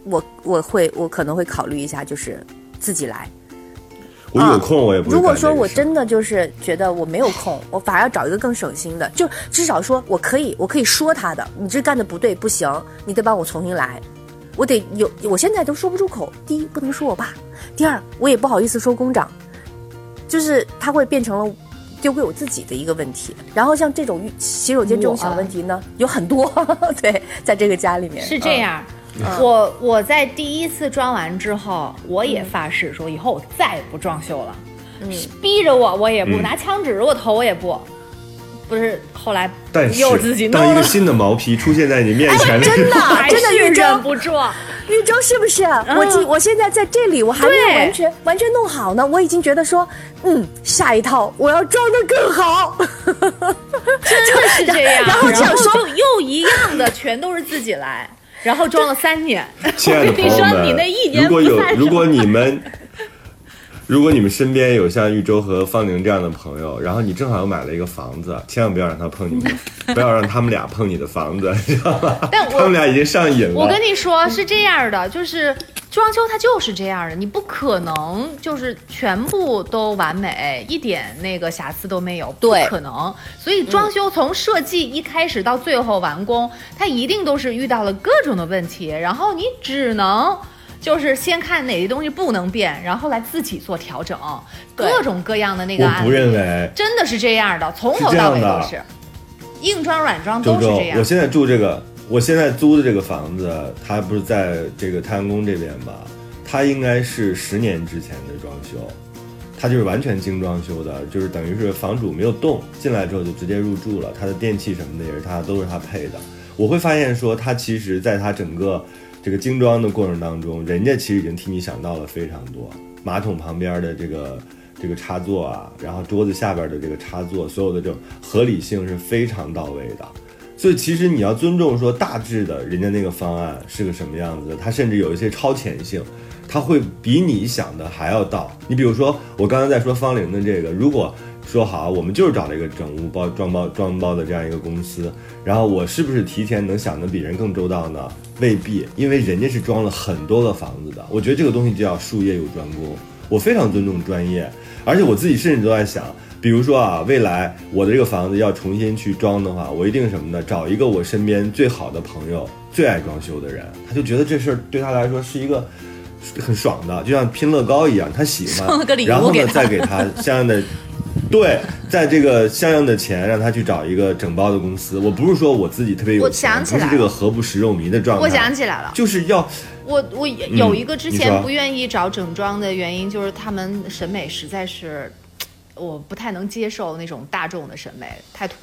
我我会我可能会考虑一下，就是自己来。我有空我也不会如果说我真的就是觉得我没有空，我反而要找一个更省心的，就至少说我可以，我可以说他的，你这干的不对，不行，你得帮我重新来。我得有，我现在都说不出口。第一，不能说我爸；第二，我也不好意思说工长，就是他会变成了丢给我自己的一个问题。然后像这种浴洗手间这种小问题呢，有很多，对，在这个家里面是这样。我我在第一次装完之后，我也发誓说以后我再也不装修了。嗯，逼着我我也不，拿枪指着我头我也不。不是后来，但是又自己弄当一个新的毛坯出现在你面前真的 真的玉州忍不住。玉州是不是？我今我现在在这里，我还没有完全完全弄好呢，我已经觉得说，嗯，下一套我要装的更好。真的是这样，然后这样说就又一样的，全都是自己来，然后装了三年。亲爱的我跟你说，朋友们，你那一年 如果有不算什么如果你们如果你们身边有像玉州和方宁这样的朋友，然后你正好又买了一个房子，千万不要让他碰你们，不要让他们俩碰你的房子，知道吧？但我他们俩已经上瘾了。我跟你说是这样的，就是装修它就是这样的，你不可能就是全部都完美，一点那个瑕疵都没有，不可能。所以装修从设计一开始到最后完工，它一定都是遇到了各种的问题，然后你只能。就是先看哪些东西不能变，然后来自己做调整，各种各样的那个案例。我不认为。真的是这样的，从头到尾都是，硬装软装周周都是这，样我。现在住这个，我现在租的这个房子，它不是在这个太阳宫这边吧？它应该是十年之前的装修，它就是完全精装修的，就是等于是房主没有动，进来之后就直接入住了，它的电器什么的也是它都是它配的。我会发现说，它其实在它整个这个精装的过程当中，人家其实已经替你想到了非常多，马桶旁边的这个。这个插座啊，然后桌子下边的这个插座，所有的这种合理性是非常到位的。所以其实你要尊重说大致的人家那个方案是个什么样子的，它甚至有一些超前性，它会比你想的还要到。你比如说我刚才在说方玲的这个，如果说好我们就是找了一个整屋包装包装包的这样一个公司，然后我是不是提前能想的比人更周到呢？未必，因为人家是装了很多个房子的。我觉得这个东西就叫术业有专攻，我非常尊重专业，而且我自己甚至都在想。比如说啊，未来我的这个房子要重新去装的话，我一定什么呢？找一个我身边最好的朋友，最爱装修的人，他就觉得这事儿对他来说是一个很爽的，就像拼乐高一样，他喜欢送了个礼，物然后呢再给他相应的。对，在这个相应的钱，让他去找一个整包的公司。我不是说我自己特别有我，想起来不是这个何不食肉糜的状态。我想起来了，就是要我我有一个之前不愿意找整装的原因，就是他们审美实在是，我不太能接受那种大众的审美，太土。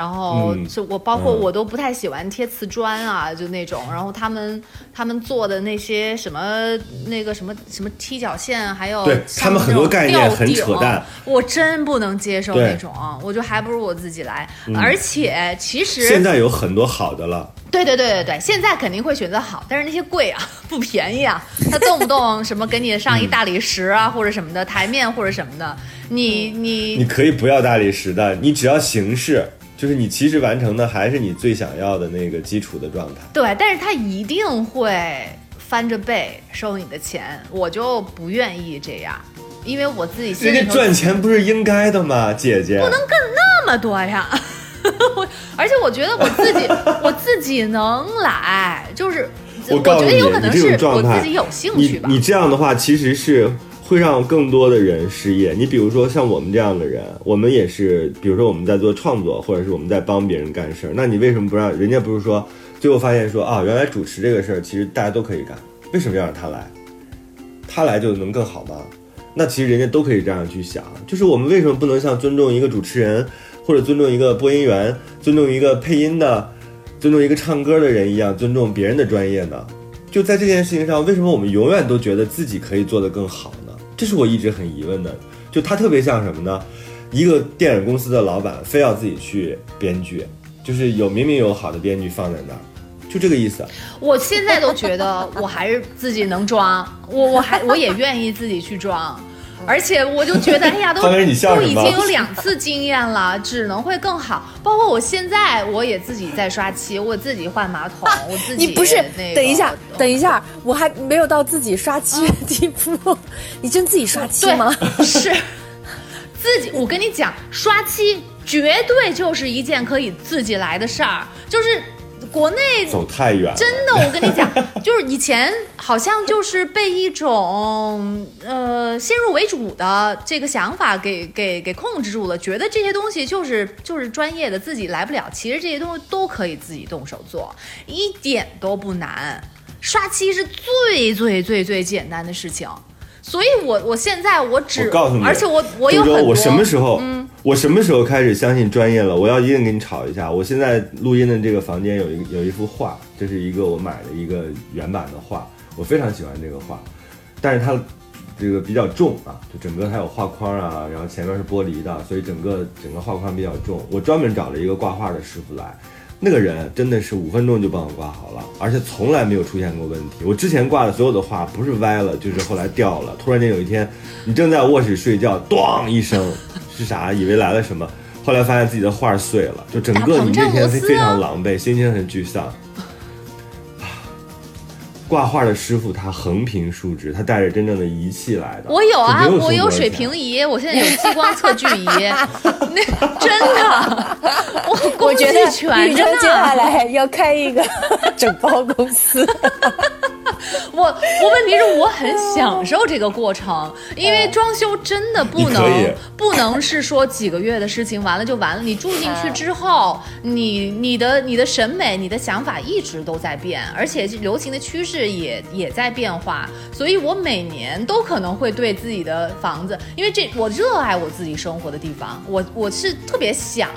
然后嗯。就我包括嗯。我都不太喜欢贴瓷砖啊，就那种。然后他们他们做的那些什么那个什么什么踢脚线，还有对他们很多概念很扯淡，我真不能接受那种，我就还不如我自己来。而且其实现在有很多好的了。对对对对对，现在肯定会选择好，但是那些贵啊，不便宜啊，他动不动什么给你上一大理石啊，或者什么的台面或者什么的，你你你可以不要大理石的，你只要形式，就是你其实完成的还是你最想要的那个基础的状态。对，但是他一定会翻着倍收你的钱，我就不愿意这样，因为我自己心里人家赚钱不是应该的吗，姐姐？不能干那么多呀。我 而且我觉得我自己 我自己能来，就是我觉告诉你，你得有可能是我自己有兴趣吧。你你这样的话，其实是会让更多的人失业。你比如说像我们这样的人，我们也是，比如说我们在做创作，或者是我们在帮别人干事儿，那你为什么不让人家？不是说最后发现说啊，原来主持这个事儿其实大家都可以干，为什么要让他来？他来就能更好吗？那其实人家都可以这样去想，就是我们为什么不能像尊重一个主持人，或者尊重一个播音员，尊重一个配音的，尊重一个唱歌的人一样尊重别人的专业呢？就在这件事情上，为什么我们永远都觉得自己可以做得更好？这是我一直很疑问的。就他特别像什么呢？一个电影公司的老板非要自己去编剧，就是有明明有好的编剧放在那儿，就这个意思。我现在都觉得我还是自己能装，我我还我也愿意自己去装，而且我就觉得，哎呀，都 都已经有两次经验了，只能会更好。包括我现在，我也自己在刷漆，我自己换马桶，我自己你不是等一下，等一下，我还没有到自己刷漆的地步。你真自己刷漆对吗？是自己，我跟你讲，刷漆绝对就是一件可以自己来的事儿，就是。国内走太远，真的，我跟你讲，就是以前好像就是被一种呃先入为主的这个想法给给给控制住了，觉得这些东西就是就是专业的，自己来不了。其实这些东西都可以自己动手做，一点都不难。刷漆是最最最最简单的事情，所以我我现在我只我告诉你，而且我我有很多，我什么时候，嗯，我什么时候开始相信专业了？我要一定跟你吵一下。我现在录音的这个房间有一有一幅画，这是一个我买的一个原版的画，我非常喜欢这个画，但是它这个比较重啊，就整个它有画框啊，然后前面是玻璃的，所以整个整个画框比较重。我专门找了一个挂画的师傅来。那个人真的是五分钟就帮我挂好了，而且从来没有出现过问题。我之前挂的所有的画不是歪了，就是后来掉了。突然间有一天，你正在卧室睡觉，咣一声，是啥？以为来了什么，后来发现自己的画碎了，就整个你那天非非常狼狈，心情很沮丧。挂画的师傅他横平竖直，他带着真正的仪器来的。我有啊，有我有水平仪，我现在有激光测距仪，那真的，我我觉得全宇宙接下。来要开一个 整包公司。我我问题是我很享受这个过程，因为装修真的不能不能是说几个月的事情完了就完了。你住进去之后，你你的你的审美、你的想法一直都在变，而且流行的趋势也也在变化，所以我每年都可能会对自己的房子，因为这我热爱我自己生活的地方，我我是特别想。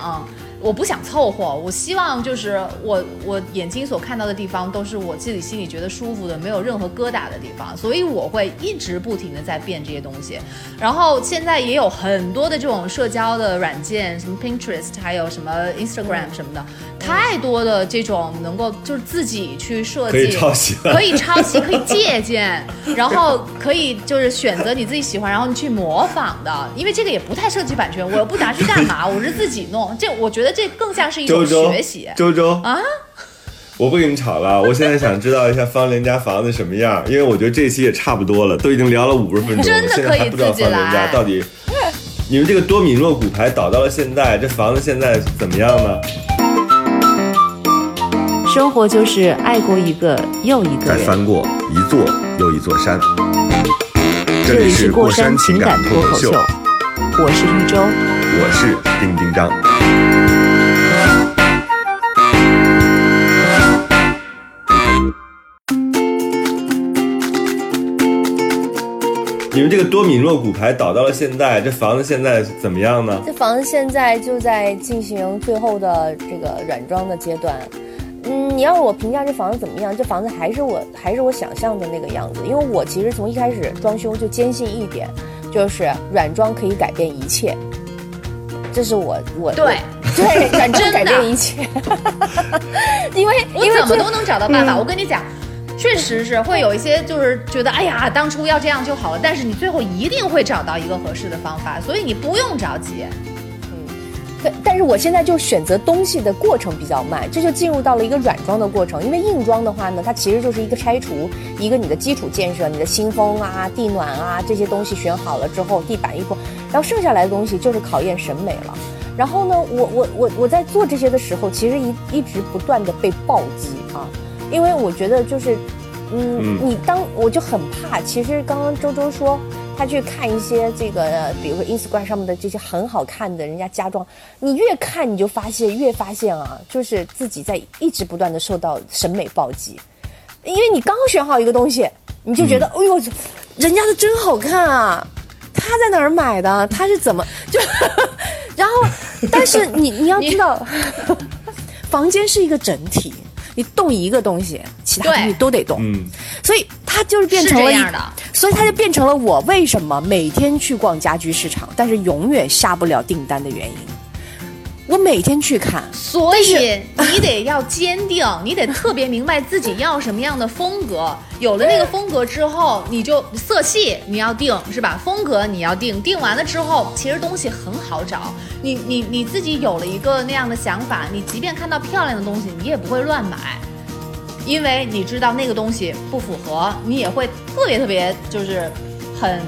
我不想凑合，我希望就是我我眼睛所看到的地方都是我自己心里觉得舒服的，没有任何疙瘩的地方，所以我会一直不停的在变这些东西。然后现在也有很多的这种社交的软件，什么 Pinterest，还有什么 Instagram 什么的，太多的这种能够就是自己去设计，可以抄袭可以抄袭，可以借鉴，然后可以就是选择你自己喜欢，然后你去模仿的，因为这个也不太涉及版权，我又不拿去干嘛，我是自己弄，这我觉得这更像是一种周周学习。周周啊，我不跟你吵了，我现在想知道一下方林家房子什么样，因为我觉得这期也差不多了，都已经聊了五十分钟了，现在还不知道方林家到底。你们这个多米诺骨牌倒到了现在，这房子现在怎么样呢？生活就是爱过一个又一个人。再翻过一座又一座山。这里是过山情感脱口秀，我是玉周。我是丁丁张。你们这个多米诺骨牌倒到了现在，这房子现在怎么样呢？这房子现在就在进行最后的这个软装的阶段。嗯，你要我评价这房子怎么样？这房子还是我还是我想象的那个样子，因为我其实从一开始装修就坚信一点，就是软装可以改变一切。这是我我对对软装 改变一切，因为我因为这怎么都能找到办法。嗯我跟你讲，确实是会有一些就是觉得，哎呀，当初要这样就好了，但是你最后一定会找到一个合适的方法，所以你不用着急。嗯。但，但是我现在就选择东西的过程比较慢，这就进入到了一个软装的过程。因为硬装的话呢，它其实就是一个拆除，一个你的基础建设，你的新风啊、地暖啊这些东西选好了之后，地板一铺，然后剩下来的东西就是考验审美了。然后呢，我我我我在做这些的时候，其实一一直不断的被暴击啊，因为我觉得就是，嗯，嗯你当我就很怕。其实刚刚周周说他去看一些这个，呃比如说 Instagram 上面的这些很好看的人家家装，你越看你就发现越发现啊，就是自己在一直不断的受到审美暴击，因为你刚选好一个东西，你就觉得，哎呦，人家的真好看啊。他在哪儿买的？他是怎么就？然后，但是你你要知道，房间是一个整体，你动一个东西，其他东西都得动。嗯，所以它就是变成了一是这样的所以它就变成了我为什么每天去逛家居市场，但是永远下不了订单的原因。我每天去看，所以你得要坚定，你得特别明白自己要什么样的风格。有了那个风格之后，你就色系你要定是吧？风格你要定，定完了之后，其实东西很好找。你你你自己有了一个那样的想法，你即便看到漂亮的东西，你也不会乱买。因为你知道那个东西不符合，你也会特别特别就是很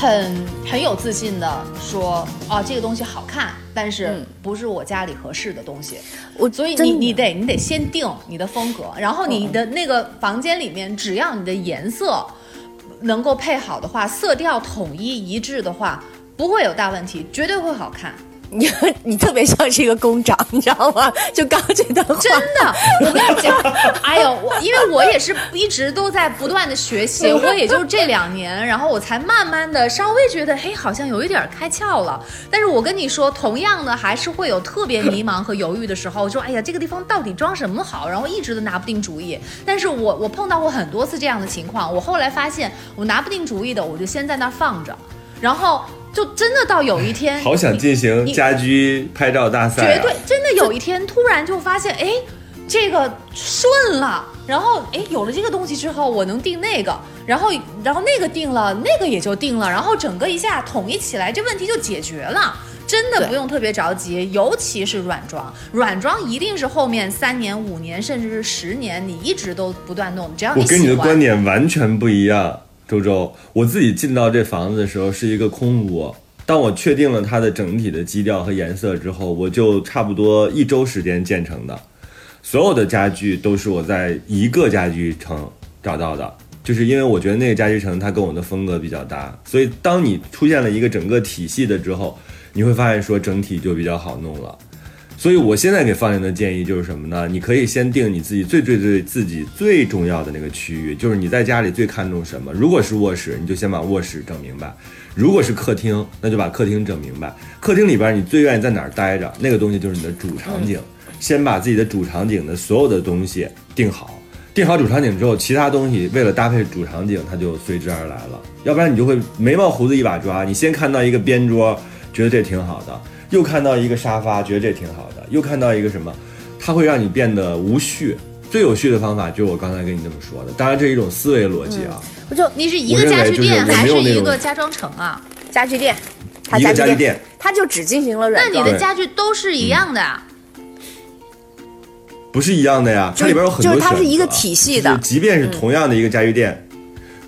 很很有自信的说，哦，这个东西好看，但是嗯不是我家里合适的东西。我所以你你得你得先定你的风格，然后你的那个房间里面，只要你的颜色能够配好的话，色调统一一致的话，不会有大问题，绝对会好看。你 你特别像是一个工长，你知道吗？就刚这段话，真的，我跟你讲，哎呦，我因为我也是一直都在不断的学习，我也就这两年，然后我才慢慢的稍微觉得，嘿，好像有一点开窍了。但是我跟你说，同样的还是会有特别迷茫和犹豫的时候，说，哎呀，这个地方到底装什么好，然后一直都拿不定主意。但是我我碰到过很多次这样的情况，我后来发现，我拿不定主意的，我就先在那放着，然后就真的到有一天，好想进行家居拍照大赛、啊，绝对真的有一天突然就发现，哎，这个顺了，然后哎有了这个东西之后，我能定那个，然后然后那个定了，那个也就定了，然后整个一下统一起来，这问题就解决了。真的不用特别着急，尤其是软装，软装一定是后面三年、五年，甚至是十年，你一直都不断弄。只要我跟你的观点完全不一样，周周。我自己进到这房子的时候是一个空屋，当我确定了它的整体的基调和颜色之后，我就差不多一周时间建成的。所有的家具都是我在一个家具城找到的，就是因为我觉得那个家具城它跟我的风格比较搭，所以当你出现了一个整个体系的之后，你会发现说整体就比较好弄了。所以我现在给方玲的建议就是什么呢？你可以先定你自己最最最自己最重要的那个区域，就是你在家里最看重什么。如果是卧室，你就先把卧室整明白；如果是客厅，那就把客厅整明白。客厅里边你最愿意在哪儿待着，那个东西就是你的主场景。先把自己的主场景的所有的东西定好，定好主场景之后，其他东西为了搭配主场景，它就随之而来了。要不然你就会眉毛胡子一把抓，你先看到一个边桌，觉得这挺好的，又看到一个沙发，觉得这挺好的，又看到一个什么，它会让你变得无序。最有序的方法就是我刚才跟你这么说的，当然这是一种思维逻辑啊。我就你是一个家具店还是一个家装城啊？家具店，他一个家具具店，它就只进行了软装那你的家具都是一样的啊？不是一样的呀，它里边有很多就是它是一个体系的就是即便是同样的一个家具店，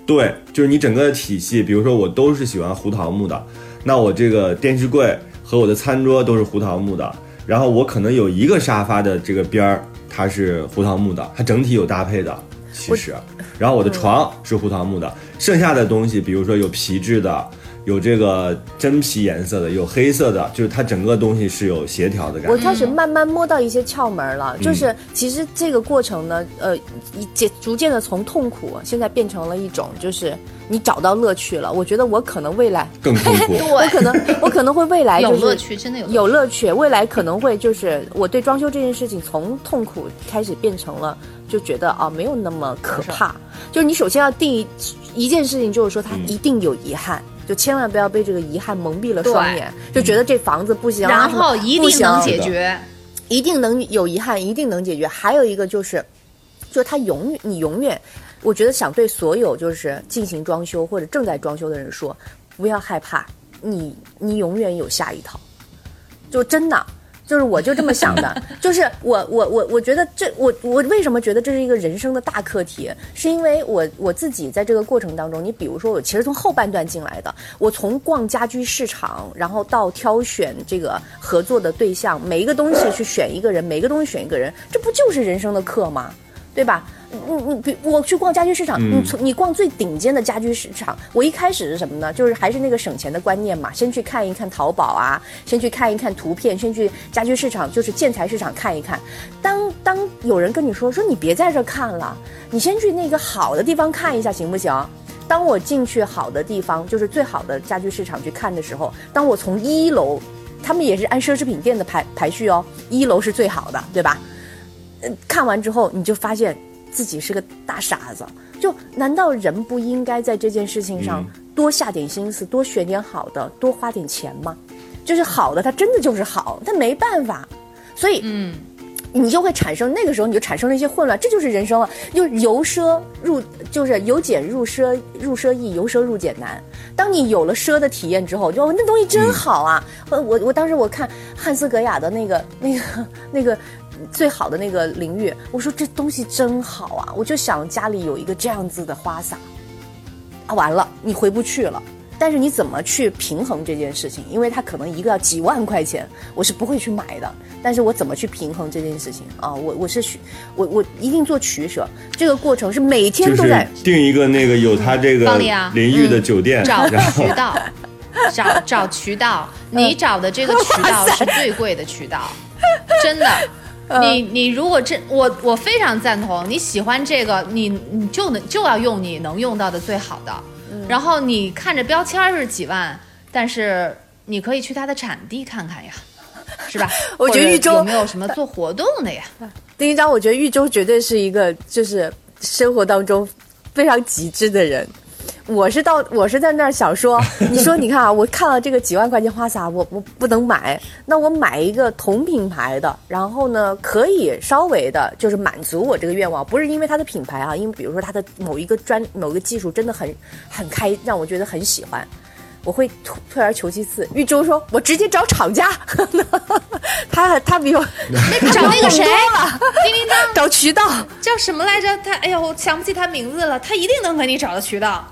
对，就是你整个的体系，比如说我都是喜欢胡桃木的，那我这个电视柜和我的餐桌都是胡桃木的，然后我可能有一个沙发的这个边儿它是胡桃木的，它整体有搭配的，其实，然后我的床是胡桃木的，剩下的东西，比如说有皮质的。有这个真皮颜色的，有黑色的，就是它整个东西是有协调的感觉。我开始慢慢摸到一些窍门了，嗯就是其实这个过程呢，呃，一渐逐渐的从痛苦，现在变成了一种，就是你找到乐趣了。我觉得我可能未来，更痛苦。我可能 我可能会未来就是有乐趣，真的有乐趣有乐趣，未来可能会就是我对装修这件事情从痛苦开始变成了就觉得啊没有那么可怕。就是你首先要定一一件事情，就是说它一定有遗憾。就千万不要被这个遗憾蒙蔽了双眼，就觉得这房子不行，然后一定能解决。一定能有遗憾，一定能解决。还有一个就是，就是他永远，你永远，我觉得想对所有就是进行装修或者正在装修的人说，不要害怕，你你永远有下一套，就真的。就是我就这么想的，就是我我我我觉得这我我为什么觉得这是一个人生的大课题，是因为我我自己在这个过程当中，你比如说我其实从后半段进来的，我从逛家居市场，然后到挑选这个合作的对象，每一个东西去选一个人，每一个东西选一个人，这不就是人生的课吗？对吧？你你比我去逛家居市场，嗯你从你逛最顶尖的家居市场，我一开始是什么呢？就是还是那个省钱的观念嘛，先去看一看淘宝啊，先去看一看图片，先去家居市场，就是建材市场看一看。当当有人跟你说说你别在这看了，你先去那个好的地方看一下行不行？当我进去好的地方，就是最好的家居市场去看的时候，当我从一楼，他们也是按奢侈品店的排排序哦，一楼是最好的，对吧？呃看完之后，你就发现自己是个大傻子。就难道人不应该在这件事情上多下点心思，多选点好的，多花点钱吗？就是好的，它真的就是好，它没办法。所以，嗯，你就会产生那个时候你就产生了一些混乱，这就是人生了，就由奢入，就是由俭入奢，入奢易，由奢入俭难。当你有了奢的体验之后，就哦那东西真好啊！我我我当时我看汉斯格雅的那个那个那个最好的那个淋浴，我说这东西真好啊！我就想家里有一个这样子的花洒，啊，完了你回不去了。但是你怎么去平衡这件事情？因为它可能一个要几万块钱，我是不会去买的。但是我怎么去平衡这件事情啊？我我是取我我一定做取舍，这个过程是每天就是都在。定一个那个有他这个淋浴的酒店，找渠道，找找渠道，你找的这个渠道是最贵的渠道，真的。你你如果真我我非常赞同，你喜欢这个，你你就能就要用你能用到的最好的。然后你看着标签儿是几万，但是你可以去它的产地看看呀，是吧？我觉得豫州有没有什么做活动的呀？丁一章，我觉得豫州绝对是一个就是生活当中非常极致的人。我是到我是在那儿想说，你说你看啊，我看了这个几万块钱花洒，我我不能买，那我买一个同品牌的，然后呢可以稍微的就是满足我这个愿望，不是因为它的品牌啊，因为比如说它的某一个专某个技术真的很很开，让我觉得很喜欢。我会退退而求其次。玉州说：“我直接找厂家，他他比我 找那个谁，叮叮当找渠道。叫什么来着？他哎呦，我想不起他名字了。他一定能给你找到渠道。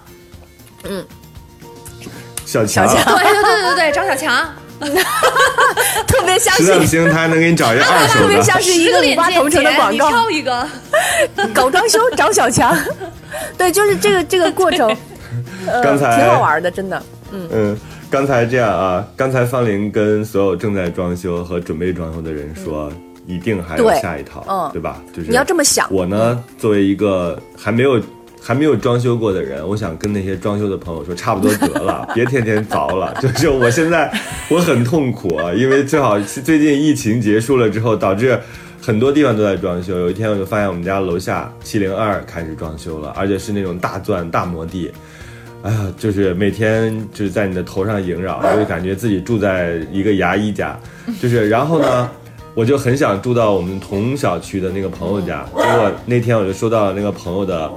小强，小强对对对对对，张小强，特别像实在不行他还能给你找一个二手特别的。像是一个五八同城的广你告，挑一个。搞装修找小强。对，就是这个这个过程，呃，刚才挺好玩的，真的。嗯嗯，刚才这样啊，刚才方林跟所有正在装修和准备装修的人说，一定还有下一套，嗯对吧？就是你要这么想我呢，作为一个还没有还没有装修过的人，我想跟那些装修的朋友说，差不多得了，别天天凿了。就是我现在我很痛苦啊，因为正好最近疫情结束了之后，导致。很多地方都在装修。有一天我就发现我们家楼下七零二开始装修了，而且是那种大钻大摩地。哎呀，就是每天就是在你的头上萦绕，我就感觉自己住在一个牙医家，就是然后呢，我就很想住到我们同小区的那个朋友家，结果那天我就收到了那个朋友的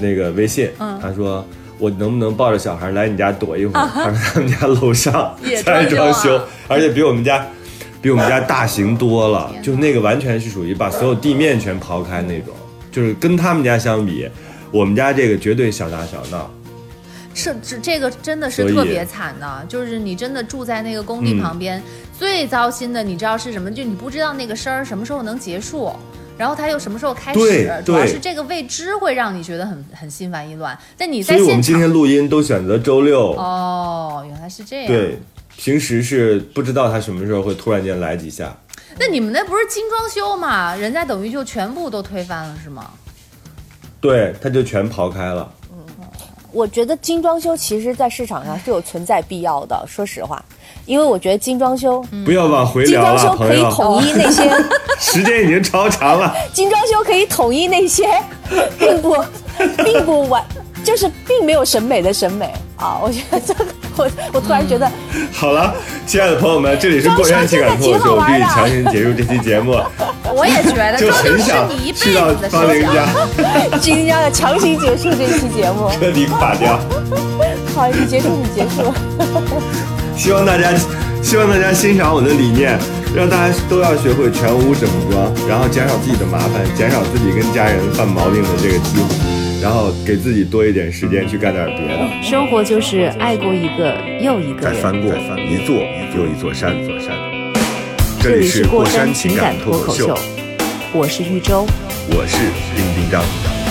那个微信，他说我能不能抱着小孩来你家躲一会儿？他说他们家楼上 在装修，而且比我们家。比我们家大型多了，就那个完全是属于把所有地面全刨开那种，就是跟他们家相比，我们家这个绝对小打小闹。是这这个真的是特别惨的，就是你真的住在那个工地嗯旁边，最糟心的你知道是什么？就你不知道那个声儿什么时候能结束，然后它又什么时候开对始，主要是这个未知会让你觉得很很心烦意乱。但你所以我们今天录音都选择周六，哦，原来是这样。对，平时是不知道它什么时候会突然间来几下。那你们那不是精装修嘛？人家等于就全部都推翻了是吗？对，他就全刨开了。我觉得精装修其实在市场上是有存在必要的，说实话，因为我觉得精装修，不要往回精聊了，装修可以，统一那些，时间已经超长了。精装修可以统一那些，并不，并不完，就是并没有审美的审美啊。我觉得这个，我我突然觉得，好了，亲爱的朋友们，这里是过山情感脱口秀，我必须强行结束这期节目，我也觉得，就是很想你一辈去到子的事情。方玲家 今天要强行结束这期节目。彻底垮掉。好，你结束，你结束。希望大家，希望大家欣赏我的理念，让大家都要学会全屋整装，然后减少自己的麻烦，减少自己跟家人犯毛病的这个机会，然后给自己多一点时间去干点别的。生活就是爱过一个又一个人。再翻过一座又一座山，座山。这这里里是是过山情情感感脱口秀脱口秀，，我是玉州。我是丁丁张。